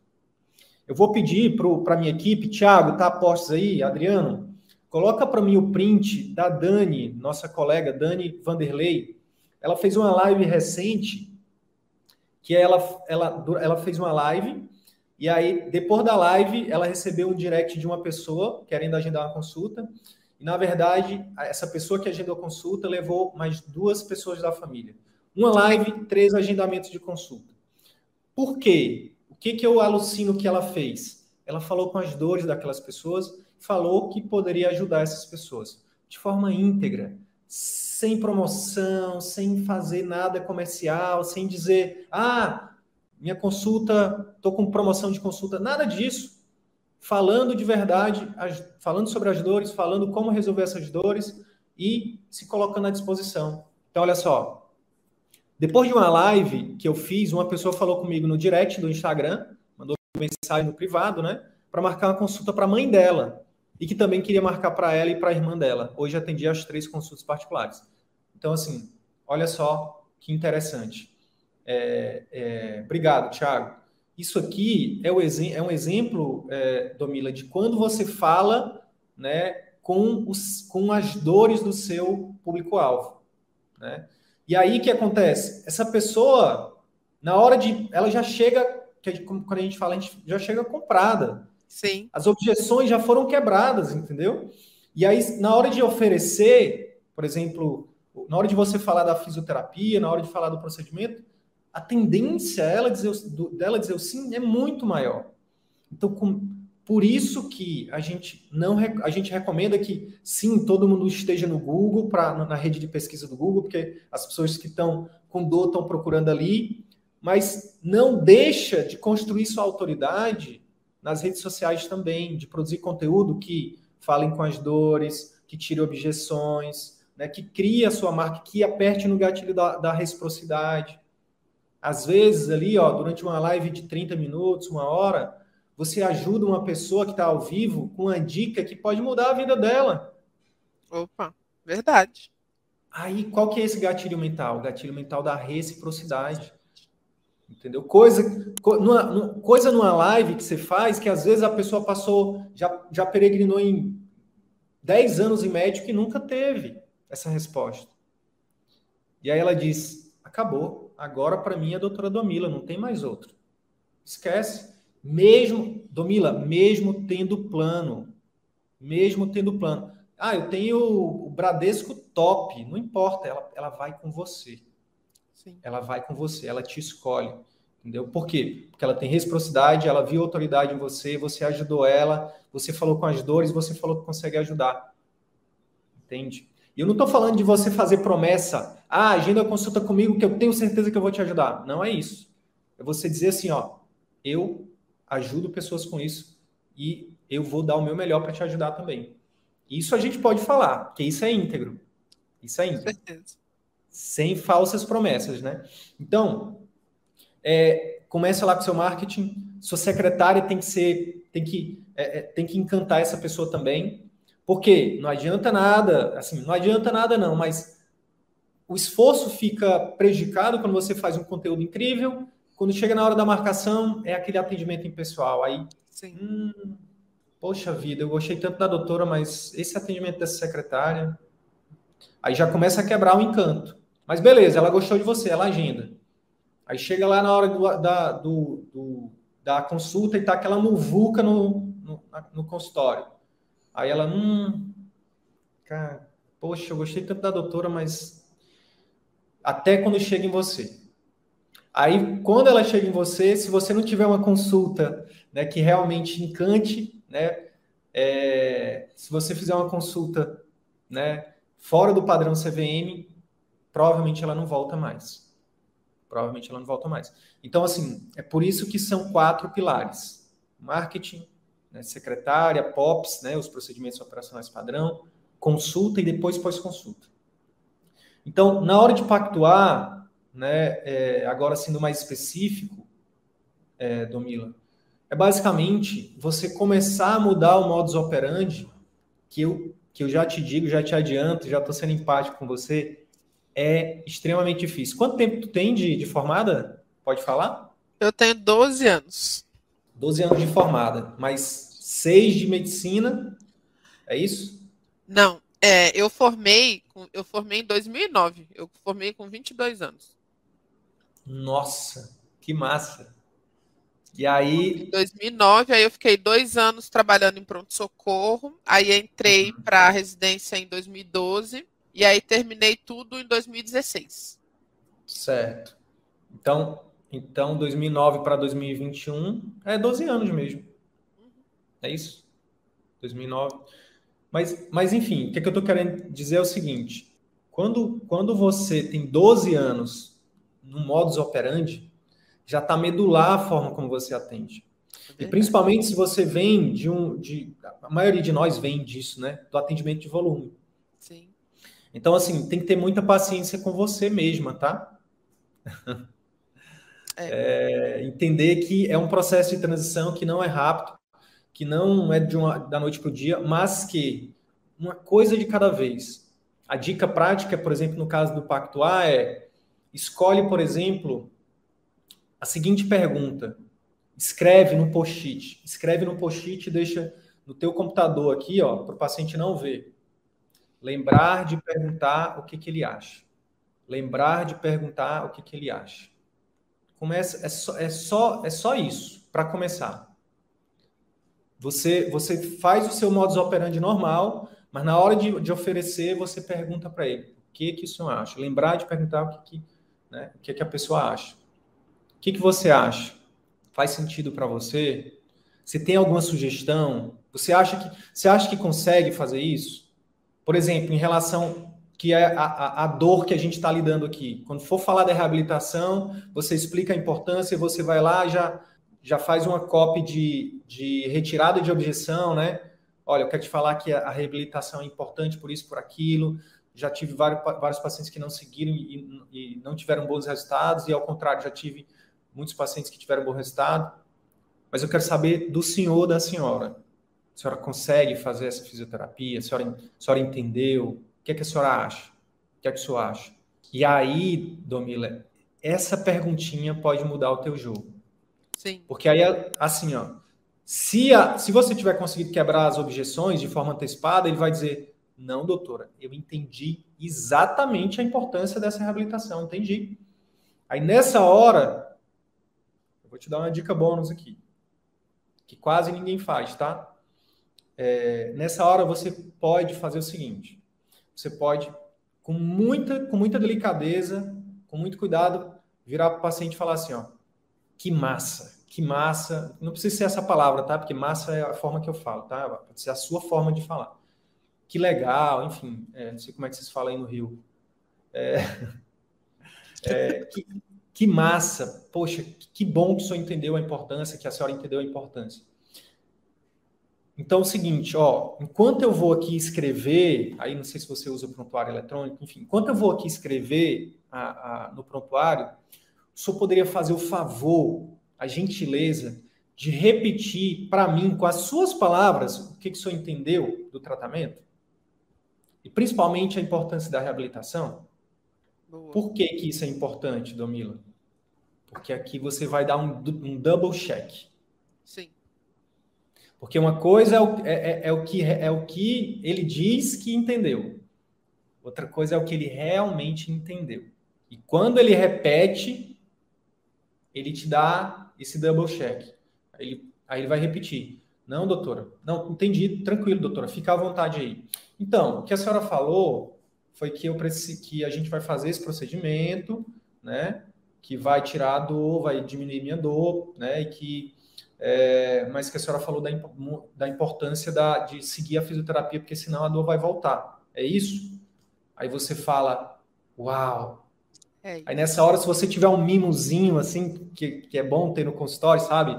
Eu vou pedir para a minha equipe, Thiago, tá postos aí, Adriano, coloca para mim o print da Dani, nossa colega Dani Vanderlei. Ela fez uma live recente que ela, ela, ela fez uma live e aí depois da live ela recebeu um direct de uma pessoa querendo agendar uma consulta e na verdade essa pessoa que agendou a consulta levou mais duas pessoas da família. Uma live, três agendamentos de consulta. Por quê? O que, que eu alucino que ela fez? Ela falou com as dores daquelas pessoas, falou que poderia ajudar essas pessoas de forma íntegra, sem promoção, sem fazer nada comercial, sem dizer, ah, minha consulta, estou com promoção de consulta, nada disso. Falando de verdade, falando sobre as dores, falando como resolver essas dores e se colocando à disposição. Então, olha só, depois de uma live que eu fiz, uma pessoa falou comigo no direct do Instagram, mandou mensagem no privado, né? Para marcar uma consulta para a mãe dela. E que também queria marcar para ela e para a irmã dela. Hoje atendi as três consultas particulares. Então, assim, olha só que interessante. É, é, obrigado, Thiago. Isso aqui é, o é um exemplo, é, Domila, de quando você fala né, com, os, com as dores do seu público-alvo. Né? E aí o que acontece? Essa pessoa, na hora de. Ela já chega, que quando a gente fala, a gente já chega comprada. Sim. As objeções já foram quebradas, entendeu? E aí, na hora de oferecer, por exemplo, na hora de você falar da fisioterapia, na hora de falar do procedimento, a tendência ela dizer, dela dizer o sim é muito maior. Então, com, por isso que a gente não a gente recomenda que sim, todo mundo esteja no Google, pra, na rede de pesquisa do Google, porque as pessoas que estão com dor estão procurando ali, mas não deixa de construir sua autoridade nas redes sociais também, de produzir conteúdo que falem com as dores, que tire objeções, né, que crie a sua marca, que aperte no gatilho da, da reciprocidade. Às vezes, ali, ó, durante uma live de 30 minutos, uma hora, você ajuda uma pessoa que está ao vivo com uma dica que pode mudar a vida dela. Opa, verdade. Aí, qual que é esse gatilho mental? O gatilho mental da reciprocidade. Entendeu? Coisa, co, numa, coisa numa live que você faz que às vezes a pessoa passou, já, já peregrinou em 10 anos em médico e nunca teve essa resposta. E aí ela diz: acabou, agora para mim é a doutora Domila, não tem mais outro. Esquece. Mesmo, Domila, mesmo tendo plano, mesmo tendo plano. Ah, eu tenho o Bradesco top, não importa, ela, ela vai com você. Sim. Ela vai com você, ela te escolhe. Entendeu? Por quê? Porque ela tem reciprocidade, ela viu autoridade em você, você ajudou ela, você falou com as dores, você falou que consegue ajudar. Entende? E eu não estou falando de você fazer promessa, ah, agenda consulta comigo que eu tenho certeza que eu vou te ajudar. Não é isso. É você dizer assim, ó, eu ajudo pessoas com isso e eu vou dar o meu melhor para te ajudar também. Isso a gente pode falar, que isso é íntegro. Isso é íntegro. Sem falsas promessas, né? Então, é, começa lá com seu marketing. Sua secretária tem que ser, tem que, é, é tem que encantar essa pessoa também. Porque não adianta nada, assim, não adianta nada não, mas o esforço fica prejudicado quando você faz um conteúdo incrível, quando chega na hora da marcação, é aquele atendimento impessoal. Aí, Sim. Hum, poxa vida, eu gostei tanto da doutora, mas esse atendimento dessa secretária, aí já começa a quebrar o encanto. Mas beleza, ela gostou de você, ela agenda. Aí chega lá na hora do, da, do, do, da consulta e tá aquela muvuca no, no, no consultório. Aí ela, hum, cara, poxa, eu gostei tanto da doutora, mas até quando chega em você. Aí, quando ela chega em você, se você não tiver uma consulta né, que realmente encante, né, é, se você fizer uma consulta né, fora do padrão CVM, provavelmente ela não volta mais. Provavelmente ela não volta mais. Então, assim, é por isso que são quatro pilares: marketing, né, secretária, POPs, né, os procedimentos operacionais padrão, consulta e depois pós-consulta. Então, na hora de pactuar, né, é, agora sendo mais específico, é, Domila, é basicamente você começar a mudar o modus operandi, que eu, que eu já te digo, já te adianto, já estou sendo empático com você, é extremamente difícil. Quanto tempo tu tem de, de formada? Pode falar? Eu tenho 12 anos. 12 anos de formada, mas 6 de medicina, é isso? Não, é, eu formei, eu formei em 2009, eu formei com 22 anos. Nossa, que massa! E aí. Em 2009, aí eu fiquei dois anos trabalhando em pronto-socorro. Aí entrei uhum. para a residência em 2012. E aí terminei tudo em 2016. Certo. Então, então, 2009 para 2021 é 12 anos mesmo. É isso? 2009. Mas, mas enfim, o que, é que eu estou querendo dizer é o seguinte: quando, quando você tem 12 anos no modus operandi, já está medular a forma como você atende. E principalmente se você vem de um. De, a maioria de nós vem disso, né? Do atendimento de volume. Sim. Então, assim, tem que ter muita paciência com você mesma, tá? É. É, entender que é um processo de transição que não é rápido, que não é de uma, da noite para o dia, mas que uma coisa de cada vez. A dica prática, por exemplo, no caso do Pacto A, é escolhe, por exemplo, a seguinte pergunta. Escreve no post-it. Escreve no post-it e deixa no teu computador aqui, ó, para o paciente não ver. Lembrar de perguntar o que, que ele acha. Lembrar de perguntar o que, que ele acha. Começa, é só, é só, é só isso, para começar. Você, você faz o seu modus operandi normal, mas na hora de, de oferecer, você pergunta para ele o que, que o senhor acha. Lembrar de perguntar o que, que, né, o que, que a pessoa acha. O que, que você acha? Faz sentido para você? Você tem alguma sugestão? Você acha que você acha que consegue fazer isso? Por exemplo, em relação que é a, a, a dor que a gente está lidando aqui. Quando for falar da reabilitação, você explica a importância, você vai lá já já faz uma copy de, de retirada de objeção, né? Olha, eu quero te falar que a, a reabilitação é importante por isso, por aquilo. Já tive vários, vários pacientes que não seguiram e, e não tiveram bons resultados, e ao contrário, já tive muitos pacientes que tiveram bom resultado. Mas eu quero saber do senhor da senhora. A senhora consegue fazer essa fisioterapia? A senhora, a senhora entendeu? O que, é que a senhora acha? O que é que o senhor acha? E aí, Domila, essa perguntinha pode mudar o teu jogo. Sim. Porque aí, assim, ó, se, a, se você tiver conseguido quebrar as objeções de forma antecipada, ele vai dizer: não, doutora, eu entendi exatamente a importância dessa reabilitação, entendi. Aí nessa hora, eu vou te dar uma dica bônus aqui, que quase ninguém faz, tá? É, nessa hora você pode fazer o seguinte: você pode, com muita, com muita delicadeza, com muito cuidado, virar para o paciente e falar assim: ó, que massa, que massa. Não precisa ser essa palavra, tá? Porque massa é a forma que eu falo, tá? Pode ser a sua forma de falar. Que legal, enfim, é, não sei como é que vocês falam aí no Rio. É, é, que, que massa, poxa, que bom que o senhor entendeu a importância, que a senhora entendeu a importância. Então, é o seguinte, ó, enquanto eu vou aqui escrever, aí não sei se você usa o prontuário eletrônico, enfim, enquanto eu vou aqui escrever a, a, no prontuário, o senhor poderia fazer o favor a gentileza de repetir para mim, com as suas palavras, o que, que o senhor entendeu do tratamento? E principalmente a importância da reabilitação? Boa. Por que, que isso é importante, Domila? Porque aqui você vai dar um, um double check. Sim. Porque uma coisa é o, é, é, é, o que, é o que ele diz que entendeu. Outra coisa é o que ele realmente entendeu. E quando ele repete, ele te dá esse double check. Ele, aí ele vai repetir. Não, doutora. Não, entendi. Tranquilo, doutora. Fica à vontade aí. Então, o que a senhora falou foi que eu preciso, que a gente vai fazer esse procedimento, né? Que vai tirar a dor, vai diminuir minha dor, né? E que é, mas que a senhora falou da, da importância da, de seguir a fisioterapia, porque senão a dor vai voltar. É isso? Aí você fala, uau, é Aí nessa hora, se você tiver um mimozinho, assim, que, que é bom ter no consultório, sabe?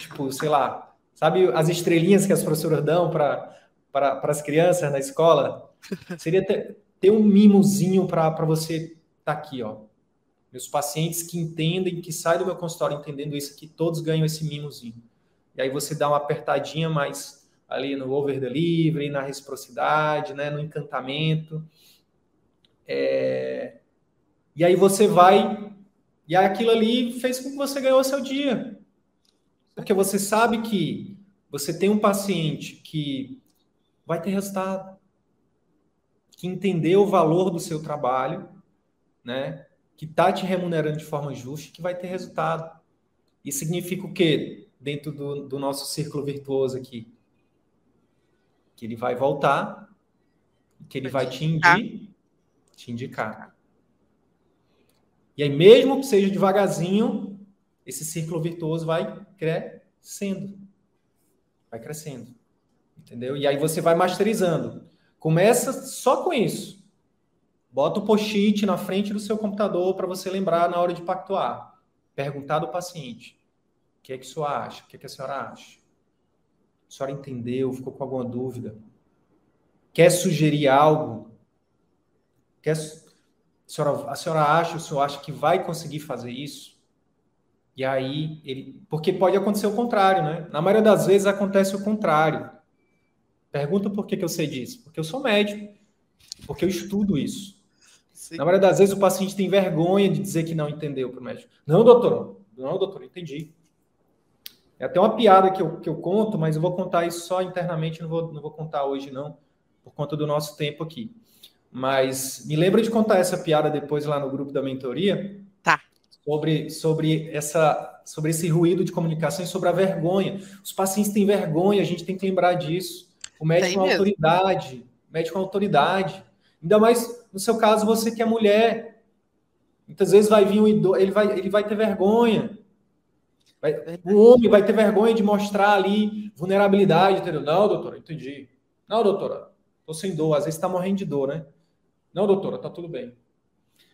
Tipo, sei lá, sabe as estrelinhas que as professoras dão para pra, as crianças na escola? Seria ter, ter um mimozinho para você estar tá aqui, ó. Meus pacientes que entendem, que saem do meu consultório entendendo isso aqui, todos ganham esse mimozinho. E aí você dá uma apertadinha mais ali no over delivery, na reciprocidade, né, no encantamento. É, e aí você vai. E aquilo ali fez com que você ganhou seu dia. Porque você sabe que você tem um paciente que vai ter resultado, que entendeu o valor do seu trabalho, né? Que está te remunerando de forma justa, que vai ter resultado. Isso significa o quê? Dentro do, do nosso círculo virtuoso aqui. Que ele vai voltar, que ele vai te, indi te indicar. E aí, mesmo que seja devagarzinho, esse círculo virtuoso vai crescendo. Vai crescendo. Entendeu? E aí você vai masterizando. Começa só com isso. Bota o post-it na frente do seu computador para você lembrar na hora de pactuar. Perguntar do paciente. O que é que a senhora acha? O que é que a senhora acha? A senhora entendeu? Ficou com alguma dúvida? Quer sugerir algo? Quer a senhora, a senhora acha, o senhor acha que vai conseguir fazer isso? E aí, ele. Porque pode acontecer o contrário, né? Na maioria das vezes acontece o contrário. Pergunta por que, que eu sei disso? Porque eu sou médico. Porque eu estudo isso. Sim. Na maioria das vezes o paciente tem vergonha de dizer que não entendeu para o médico. Não, doutor, Não, doutor, entendi. É até uma piada que eu, que eu conto, mas eu vou contar isso só internamente, não vou, não vou contar hoje, não, por conta do nosso tempo aqui. Mas me lembra de contar essa piada depois lá no grupo da mentoria. Tá. Sobre, sobre, essa, sobre esse ruído de comunicação e sobre a vergonha. Os pacientes têm vergonha, a gente tem que lembrar disso. O médico é uma autoridade. O médico é uma autoridade. Ainda mais no seu caso, você que é mulher. Muitas vezes vai vir um idoso, ele vai, ele vai ter vergonha. Vai, o homem vai ter vergonha de mostrar ali vulnerabilidade, entendeu? Não, doutora, entendi. Não, doutora, tô sem dor. Às vezes está morrendo de dor, né? Não, doutora, tá tudo bem.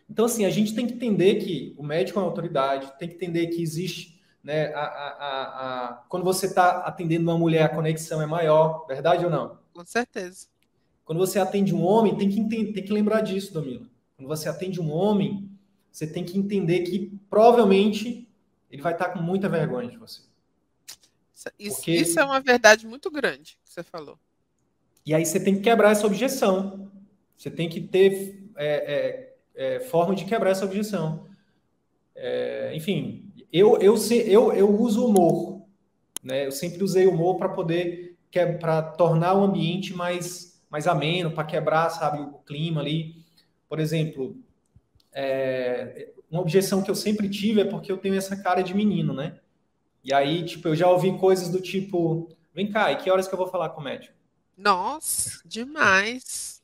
Então, assim, a gente tem que entender que o médico é uma autoridade, tem que entender que existe, né, a, a, a, quando você está atendendo uma mulher, a conexão é maior, verdade ou não? Com certeza. Quando você atende um homem, tem que, tem que lembrar disso, Domila. Quando você atende um homem, você tem que entender que provavelmente ele vai estar com muita vergonha de você. Isso, Porque... isso é uma verdade muito grande que você falou. E aí você tem que quebrar essa objeção. Você tem que ter é, é, é, forma de quebrar essa objeção. É, enfim, eu, eu, eu, eu uso humor. Né? Eu sempre usei humor para poder para tornar o ambiente mais, mais ameno, para quebrar, sabe, o clima ali. Por exemplo, é, uma objeção que eu sempre tive é porque eu tenho essa cara de menino, né? E aí, tipo, eu já ouvi coisas do tipo, vem cá, e que horas que eu vou falar com o médico? Nossa, demais.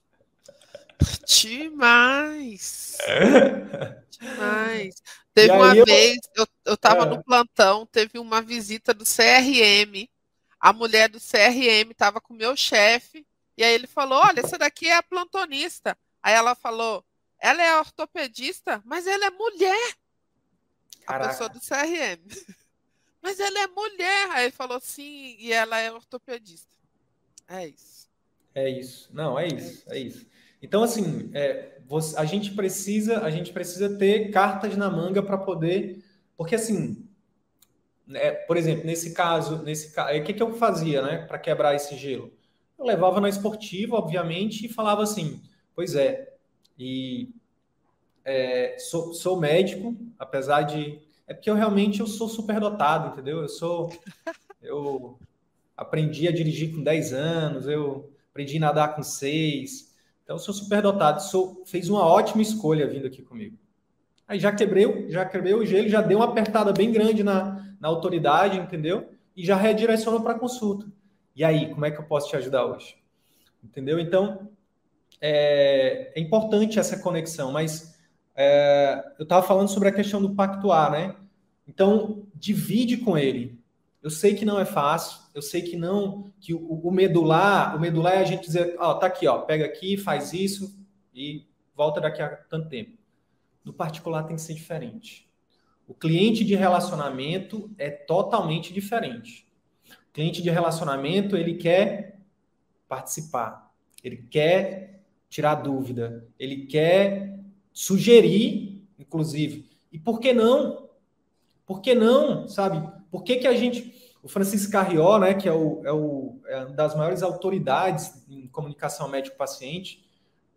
Demais! Demais! Teve uma eu... vez, eu, eu tava é. no plantão, teve uma visita do CRM. A mulher do CRM tava com o meu chefe, e aí ele falou: Olha, essa daqui é a plantonista. Aí ela falou: Ela é ortopedista, mas ela é mulher. Caraca. A pessoa do CRM. mas ela é mulher. Aí ele falou: Sim, e ela é ortopedista. É isso. É isso. Não, é isso. É isso. Então, assim, é, você, a gente precisa, a gente precisa ter cartas na manga para poder, porque assim, é, por exemplo, nesse caso, nesse o que, que eu fazia, né, para quebrar esse gelo? Eu levava na esportiva, obviamente, e falava assim, pois é, e é, sou, sou médico, apesar de é porque eu realmente eu sou superdotado, entendeu? Eu sou eu aprendi a dirigir com 10 anos, eu aprendi a nadar com 6, então, sou superdotado, sou, fez uma ótima escolha vindo aqui comigo. Aí já quebrei, já quebrei o gelo, já deu uma apertada bem grande na, na autoridade, entendeu? E já redirecionou para consulta. E aí, como é que eu posso te ajudar hoje? Entendeu? Então, é, é importante essa conexão, mas é, eu estava falando sobre a questão do pactuar, né? Então, divide com ele. Eu sei que não é fácil, eu sei que não, que o, o medular, o medular é a gente dizer, ó, tá aqui, ó, pega aqui, faz isso e volta daqui a tanto tempo. No particular tem que ser diferente. O cliente de relacionamento é totalmente diferente. Cliente de relacionamento, ele quer participar, ele quer tirar dúvida, ele quer sugerir, inclusive. E por que não? Por que não, sabe? Por que, que a gente. O Francisco Carrió, né, que é, o, é, o, é uma das maiores autoridades em comunicação médico-paciente,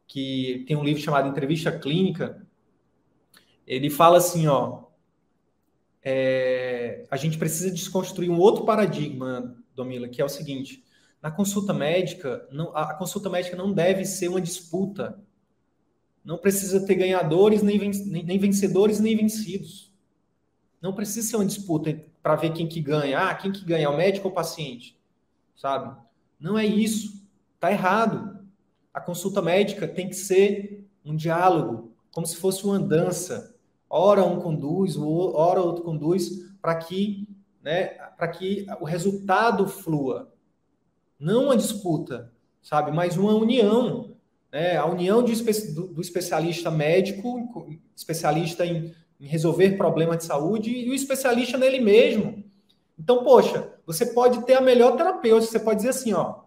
que tem um livro chamado Entrevista Clínica, ele fala assim, ó, é, a gente precisa desconstruir um outro paradigma, Domila, que é o seguinte, na consulta médica, não, a consulta médica não deve ser uma disputa, não precisa ter ganhadores, nem, nem vencedores, nem vencidos. Não precisa ser uma disputa para ver quem que ganha. Ah, quem que ganha, o médico ou o paciente? Sabe? Não é isso. Tá errado. A consulta médica tem que ser um diálogo, como se fosse uma dança. Ora um conduz, ora outro conduz, para que, né, para que o resultado flua. Não uma disputa, sabe, mas uma união. Né? A união de, do, do especialista médico, especialista em em resolver problemas de saúde e o especialista nele mesmo. Então, poxa, você pode ter a melhor terapeuta, você pode dizer assim, ó,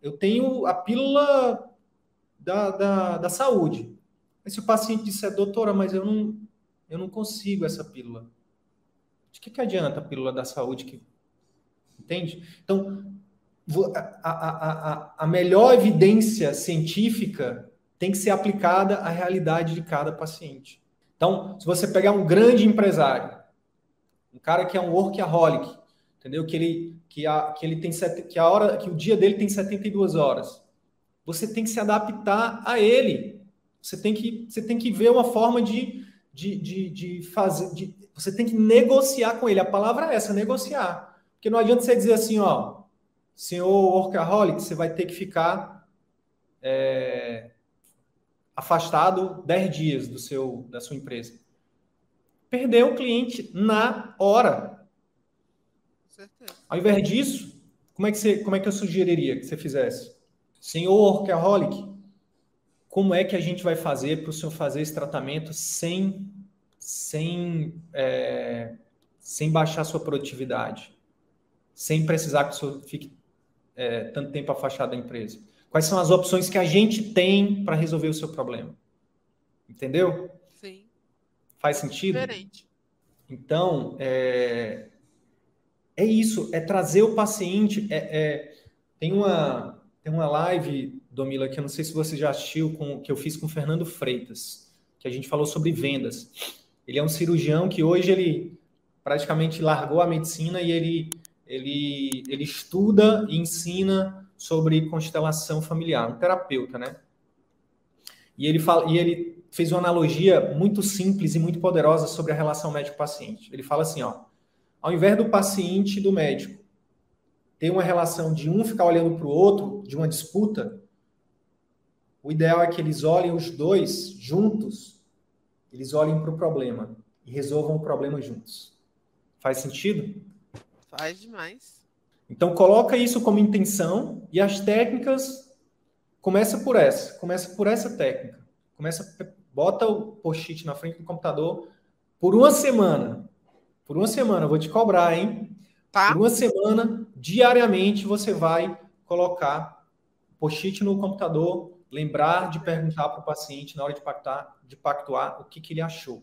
eu tenho a pílula da, da, da saúde. Mas se o paciente disser, doutora, mas eu não, eu não consigo essa pílula. De que, que adianta a pílula da saúde? Que... Entende? Então, a, a, a, a melhor evidência científica tem que ser aplicada à realidade de cada paciente. Então, se você pegar um grande empresário, Um cara que é um workaholic, entendeu? Que ele que a, que ele tem que a hora que o dia dele tem 72 horas. Você tem que se adaptar a ele. Você tem que você tem que ver uma forma de de, de, de fazer de, você tem que negociar com ele. A palavra é essa, negociar. Porque não adianta você dizer assim, ó, senhor workaholic, você vai ter que ficar é, afastado 10 dias do seu, da sua empresa. Perdeu o cliente na hora. Ao invés disso, como é que, você, como é que eu sugeriria que você fizesse? Senhor workaholic, como é que a gente vai fazer para o senhor fazer esse tratamento sem, sem, é, sem baixar sua produtividade? Sem precisar que o senhor fique é, tanto tempo afastado da empresa? Quais são as opções que a gente tem para resolver o seu problema? Entendeu? Sim. Faz sentido? Diferente. Então, é, é isso, é trazer o paciente. É, é, tem, uma, tem uma live, Domila, que eu não sei se você já assistiu, com, que eu fiz com o Fernando Freitas, que a gente falou sobre vendas. Ele é um cirurgião que hoje ele praticamente largou a medicina e ele, ele, ele estuda e ensina sobre constelação familiar, um terapeuta, né? E ele, fala, e ele fez uma analogia muito simples e muito poderosa sobre a relação médico-paciente. Ele fala assim, ó, ao invés do paciente e do médico ter uma relação de um ficar olhando para o outro, de uma disputa, o ideal é que eles olhem os dois juntos, eles olhem para o problema e resolvam o problema juntos. Faz sentido? Faz demais. Então coloca isso como intenção e as técnicas começa por essa, começa por essa técnica. Começa bota o post-it na frente do computador por uma semana. Por uma semana, vou te cobrar, hein? Tá. Por uma semana, diariamente você vai colocar post-it no computador, lembrar de perguntar para o paciente na hora de pactar, de pactuar o que, que ele achou.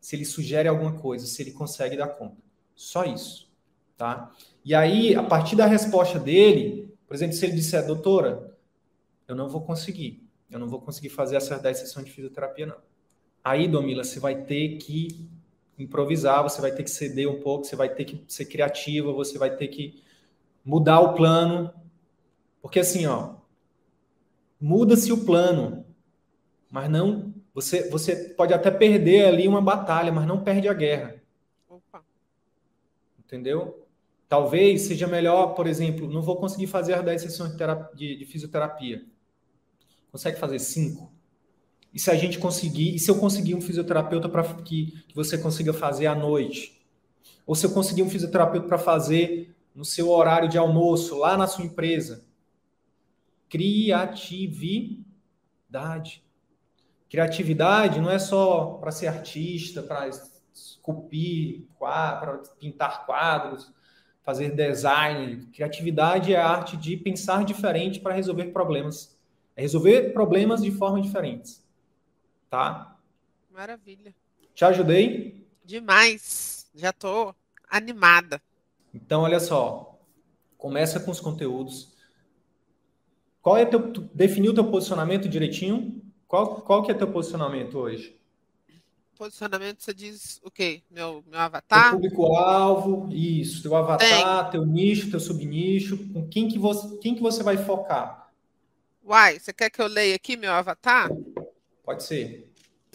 Se ele sugere alguma coisa, se ele consegue dar conta. Só isso, tá? E aí, a partir da resposta dele, por exemplo, se ele disser, doutora, eu não vou conseguir, eu não vou conseguir fazer essas 10 sessões de fisioterapia, não. Aí, Domila, você vai ter que improvisar, você vai ter que ceder um pouco, você vai ter que ser criativa, você vai ter que mudar o plano. Porque assim, ó, muda-se o plano, mas não. Você, você pode até perder ali uma batalha, mas não perde a guerra. Opa. Entendeu? Talvez seja melhor, por exemplo, não vou conseguir fazer as 10 sessões de, terapia, de, de fisioterapia. Consegue fazer 5? E se a gente conseguir, e se eu conseguir um fisioterapeuta para que, que você consiga fazer à noite? Ou se eu conseguir um fisioterapeuta para fazer no seu horário de almoço, lá na sua empresa? Criatividade. Criatividade não é só para ser artista, para esculpir, para pintar quadros fazer design. Criatividade é a arte de pensar diferente para resolver problemas. É resolver problemas de formas diferentes. Tá? Maravilha. Te ajudei? Demais. Já estou animada. Então, olha só. Começa com os conteúdos. Qual é teu. Definiu o teu posicionamento direitinho? Qual, qual que é teu posicionamento hoje? posicionamento você diz o quê? Meu, meu avatar? público-alvo, isso, teu avatar, Tem. teu nicho, teu subnicho, com quem que, você, quem que você vai focar? Uai, você quer que eu leia aqui meu avatar? Pode ser.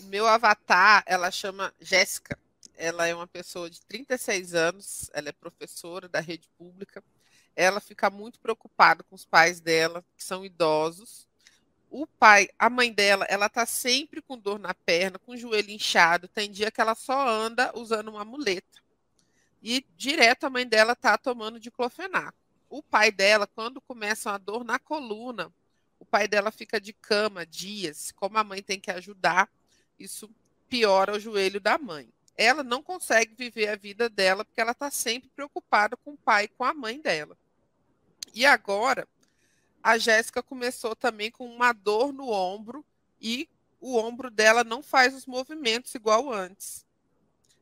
Meu avatar, ela chama Jéssica. Ela é uma pessoa de 36 anos, ela é professora da rede pública. Ela fica muito preocupada com os pais dela, que são idosos, o pai, a mãe dela, ela tá sempre com dor na perna, com o joelho inchado. Tem dia que ela só anda usando uma muleta. E direto a mãe dela tá tomando diclofenaco. O pai dela, quando começa uma dor na coluna, o pai dela fica de cama dias. Como a mãe tem que ajudar, isso piora o joelho da mãe. Ela não consegue viver a vida dela porque ela está sempre preocupada com o pai e com a mãe dela. E agora, a Jéssica começou também com uma dor no ombro e o ombro dela não faz os movimentos igual antes.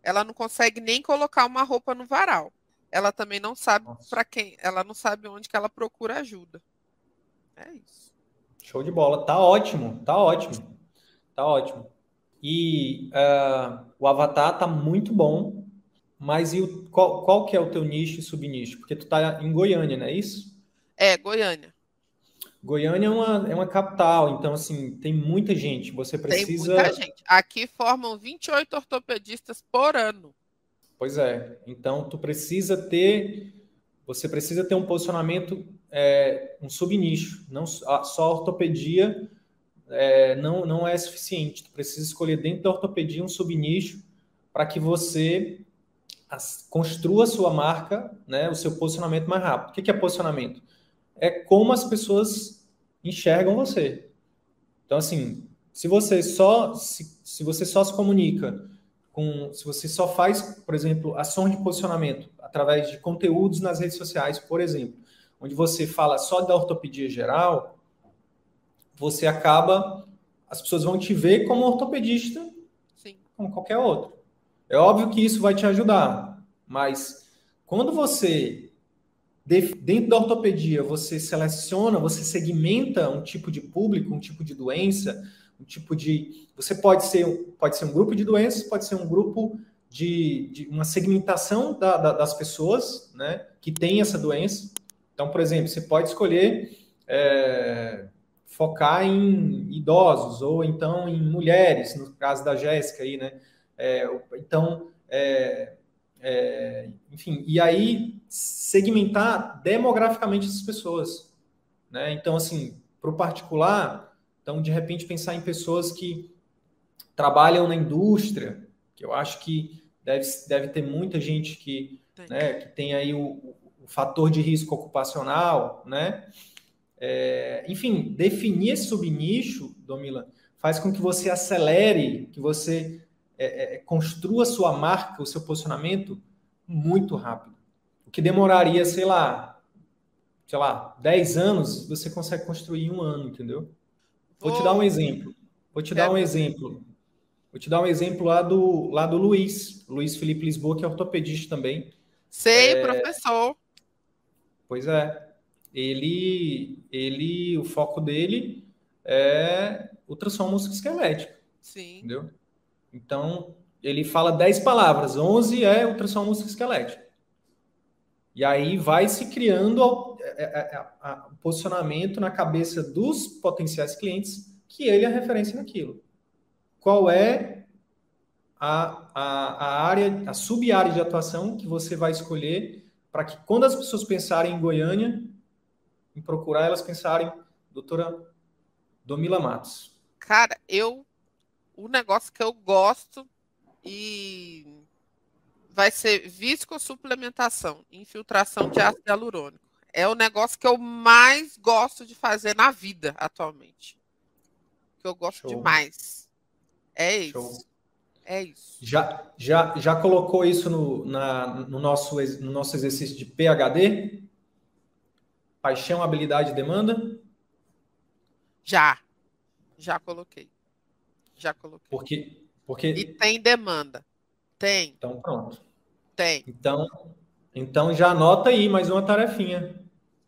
Ela não consegue nem colocar uma roupa no varal. Ela também não sabe para quem, ela não sabe onde que ela procura ajuda. É isso. Show de bola, tá ótimo, tá ótimo, tá ótimo. E uh, o Avatar tá muito bom, Mas e o, qual, qual que é o teu nicho e subnicho? Porque tu tá em Goiânia, não é isso? É, Goiânia. Goiânia é uma, é uma capital, então, assim, tem muita gente. Você precisa. Tem muita gente. Aqui formam 28 ortopedistas por ano. Pois é. Então, tu precisa ter. Você precisa ter um posicionamento, é, um subnicho. Não, só ortopedia é, não, não é suficiente. Tu precisa escolher dentro da ortopedia um subnicho para que você construa a sua marca, né, o seu posicionamento mais rápido. O que é posicionamento? É como as pessoas enxergam você. Então, assim, se você só se, se você só se comunica com, se você só faz, por exemplo, ações de posicionamento através de conteúdos nas redes sociais, por exemplo, onde você fala só da ortopedia geral, você acaba, as pessoas vão te ver como ortopedista, Sim. como qualquer outro. É óbvio que isso vai te ajudar, mas quando você dentro da ortopedia, você seleciona, você segmenta um tipo de público, um tipo de doença, um tipo de. Você pode ser, pode ser um grupo de doenças, pode ser um grupo de, de uma segmentação da, da, das pessoas né, que tem essa doença. Então, por exemplo, você pode escolher é, focar em idosos ou então em mulheres, no caso da Jéssica aí, né? É, então, é, é, enfim, e aí segmentar demograficamente essas pessoas. Né? Então, assim, para o particular, então, de repente, pensar em pessoas que trabalham na indústria, que eu acho que deve, deve ter muita gente que, né, que tem aí o, o fator de risco ocupacional, né? É, enfim, definir esse subnicho, Domila, faz com que você acelere, que você é, é, construa sua marca, o seu posicionamento muito rápido. O que demoraria, sei lá, sei lá, 10 anos, você consegue construir em um ano, entendeu? Vou te dar um exemplo. Vou te dar um exemplo. Vou te dar um exemplo lá do, lá do Luiz, Luiz Felipe Lisboa, que é ortopedista também. Sei, é... professor. Pois é. Ele, ele, o foco dele é ultrassom musculoesquelético. Sim. Entendeu? Então, ele fala 10 palavras, 11 é ultrassom musculoesquelético. E aí vai se criando o é, é, é, posicionamento na cabeça dos potenciais clientes que ele é referência naquilo. Qual é a, a, a área, a sub-área de atuação que você vai escolher para que quando as pessoas pensarem em Goiânia, em procurar, elas pensarem, doutora Domila Matos. Cara, eu o negócio que eu gosto e vai ser viscosupplementação, infiltração de ácido hialurônico. É o negócio que eu mais gosto de fazer na vida atualmente. Que eu gosto Show. demais. É isso. Show. É isso. Já, já, já colocou isso no, na, no, nosso, no nosso exercício de PHD? Paixão, habilidade e demanda? Já. Já coloquei. Já coloquei. Porque, porque... E tem demanda. Tem. Então, pronto. Tem. Então, então já anota aí mais uma tarefinha.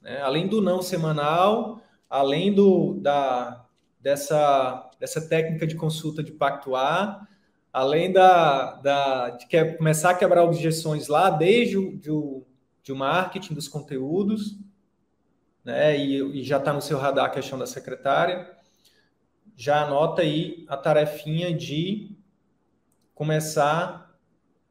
Né? Além do não semanal, além do, da, dessa, dessa técnica de consulta de pactuar, além da, da, de que, começar a quebrar objeções lá, desde o de, de o marketing dos conteúdos, né? e, e já está no seu radar a questão da secretária já anota aí a tarefinha de começar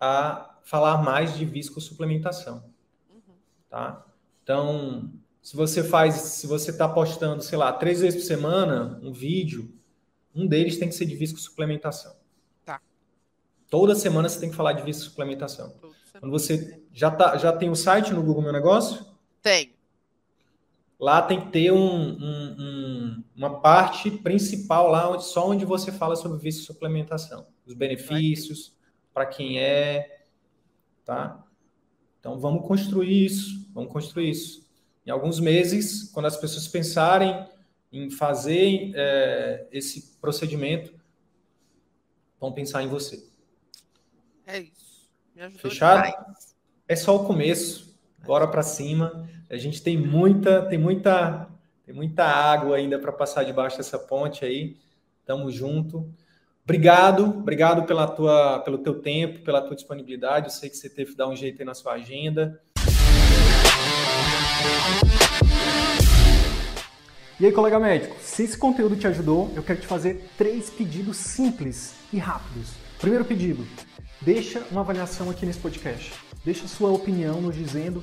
a falar mais de viscosuplementação, uhum. tá? Então, se você faz, se você está postando, sei lá, três vezes por semana um vídeo, um deles tem que ser de viscosuplementação. Tá. Toda semana você tem que falar de viscosuplementação. Quando você já, tá, já tem o um site no Google Meu Negócio? Tem lá tem que ter um, um, um, uma parte principal lá onde só onde você fala sobre vice suplementação, os benefícios, para quem é, tá? Então vamos construir isso, vamos construir isso. Em alguns meses, quando as pessoas pensarem em fazer é, esse procedimento, vão pensar em você. É isso. Fechado? Demais. É só o começo. Bora para cima. A gente tem muita, tem muita, tem muita água ainda para passar debaixo dessa ponte aí. Tamo junto. Obrigado, obrigado pela tua, pelo teu tempo, pela tua disponibilidade. Eu sei que você teve que dar um jeito aí na sua agenda. E aí, colega médico, se esse conteúdo te ajudou, eu quero te fazer três pedidos simples e rápidos. Primeiro pedido, deixa uma avaliação aqui nesse podcast. Deixa sua opinião nos dizendo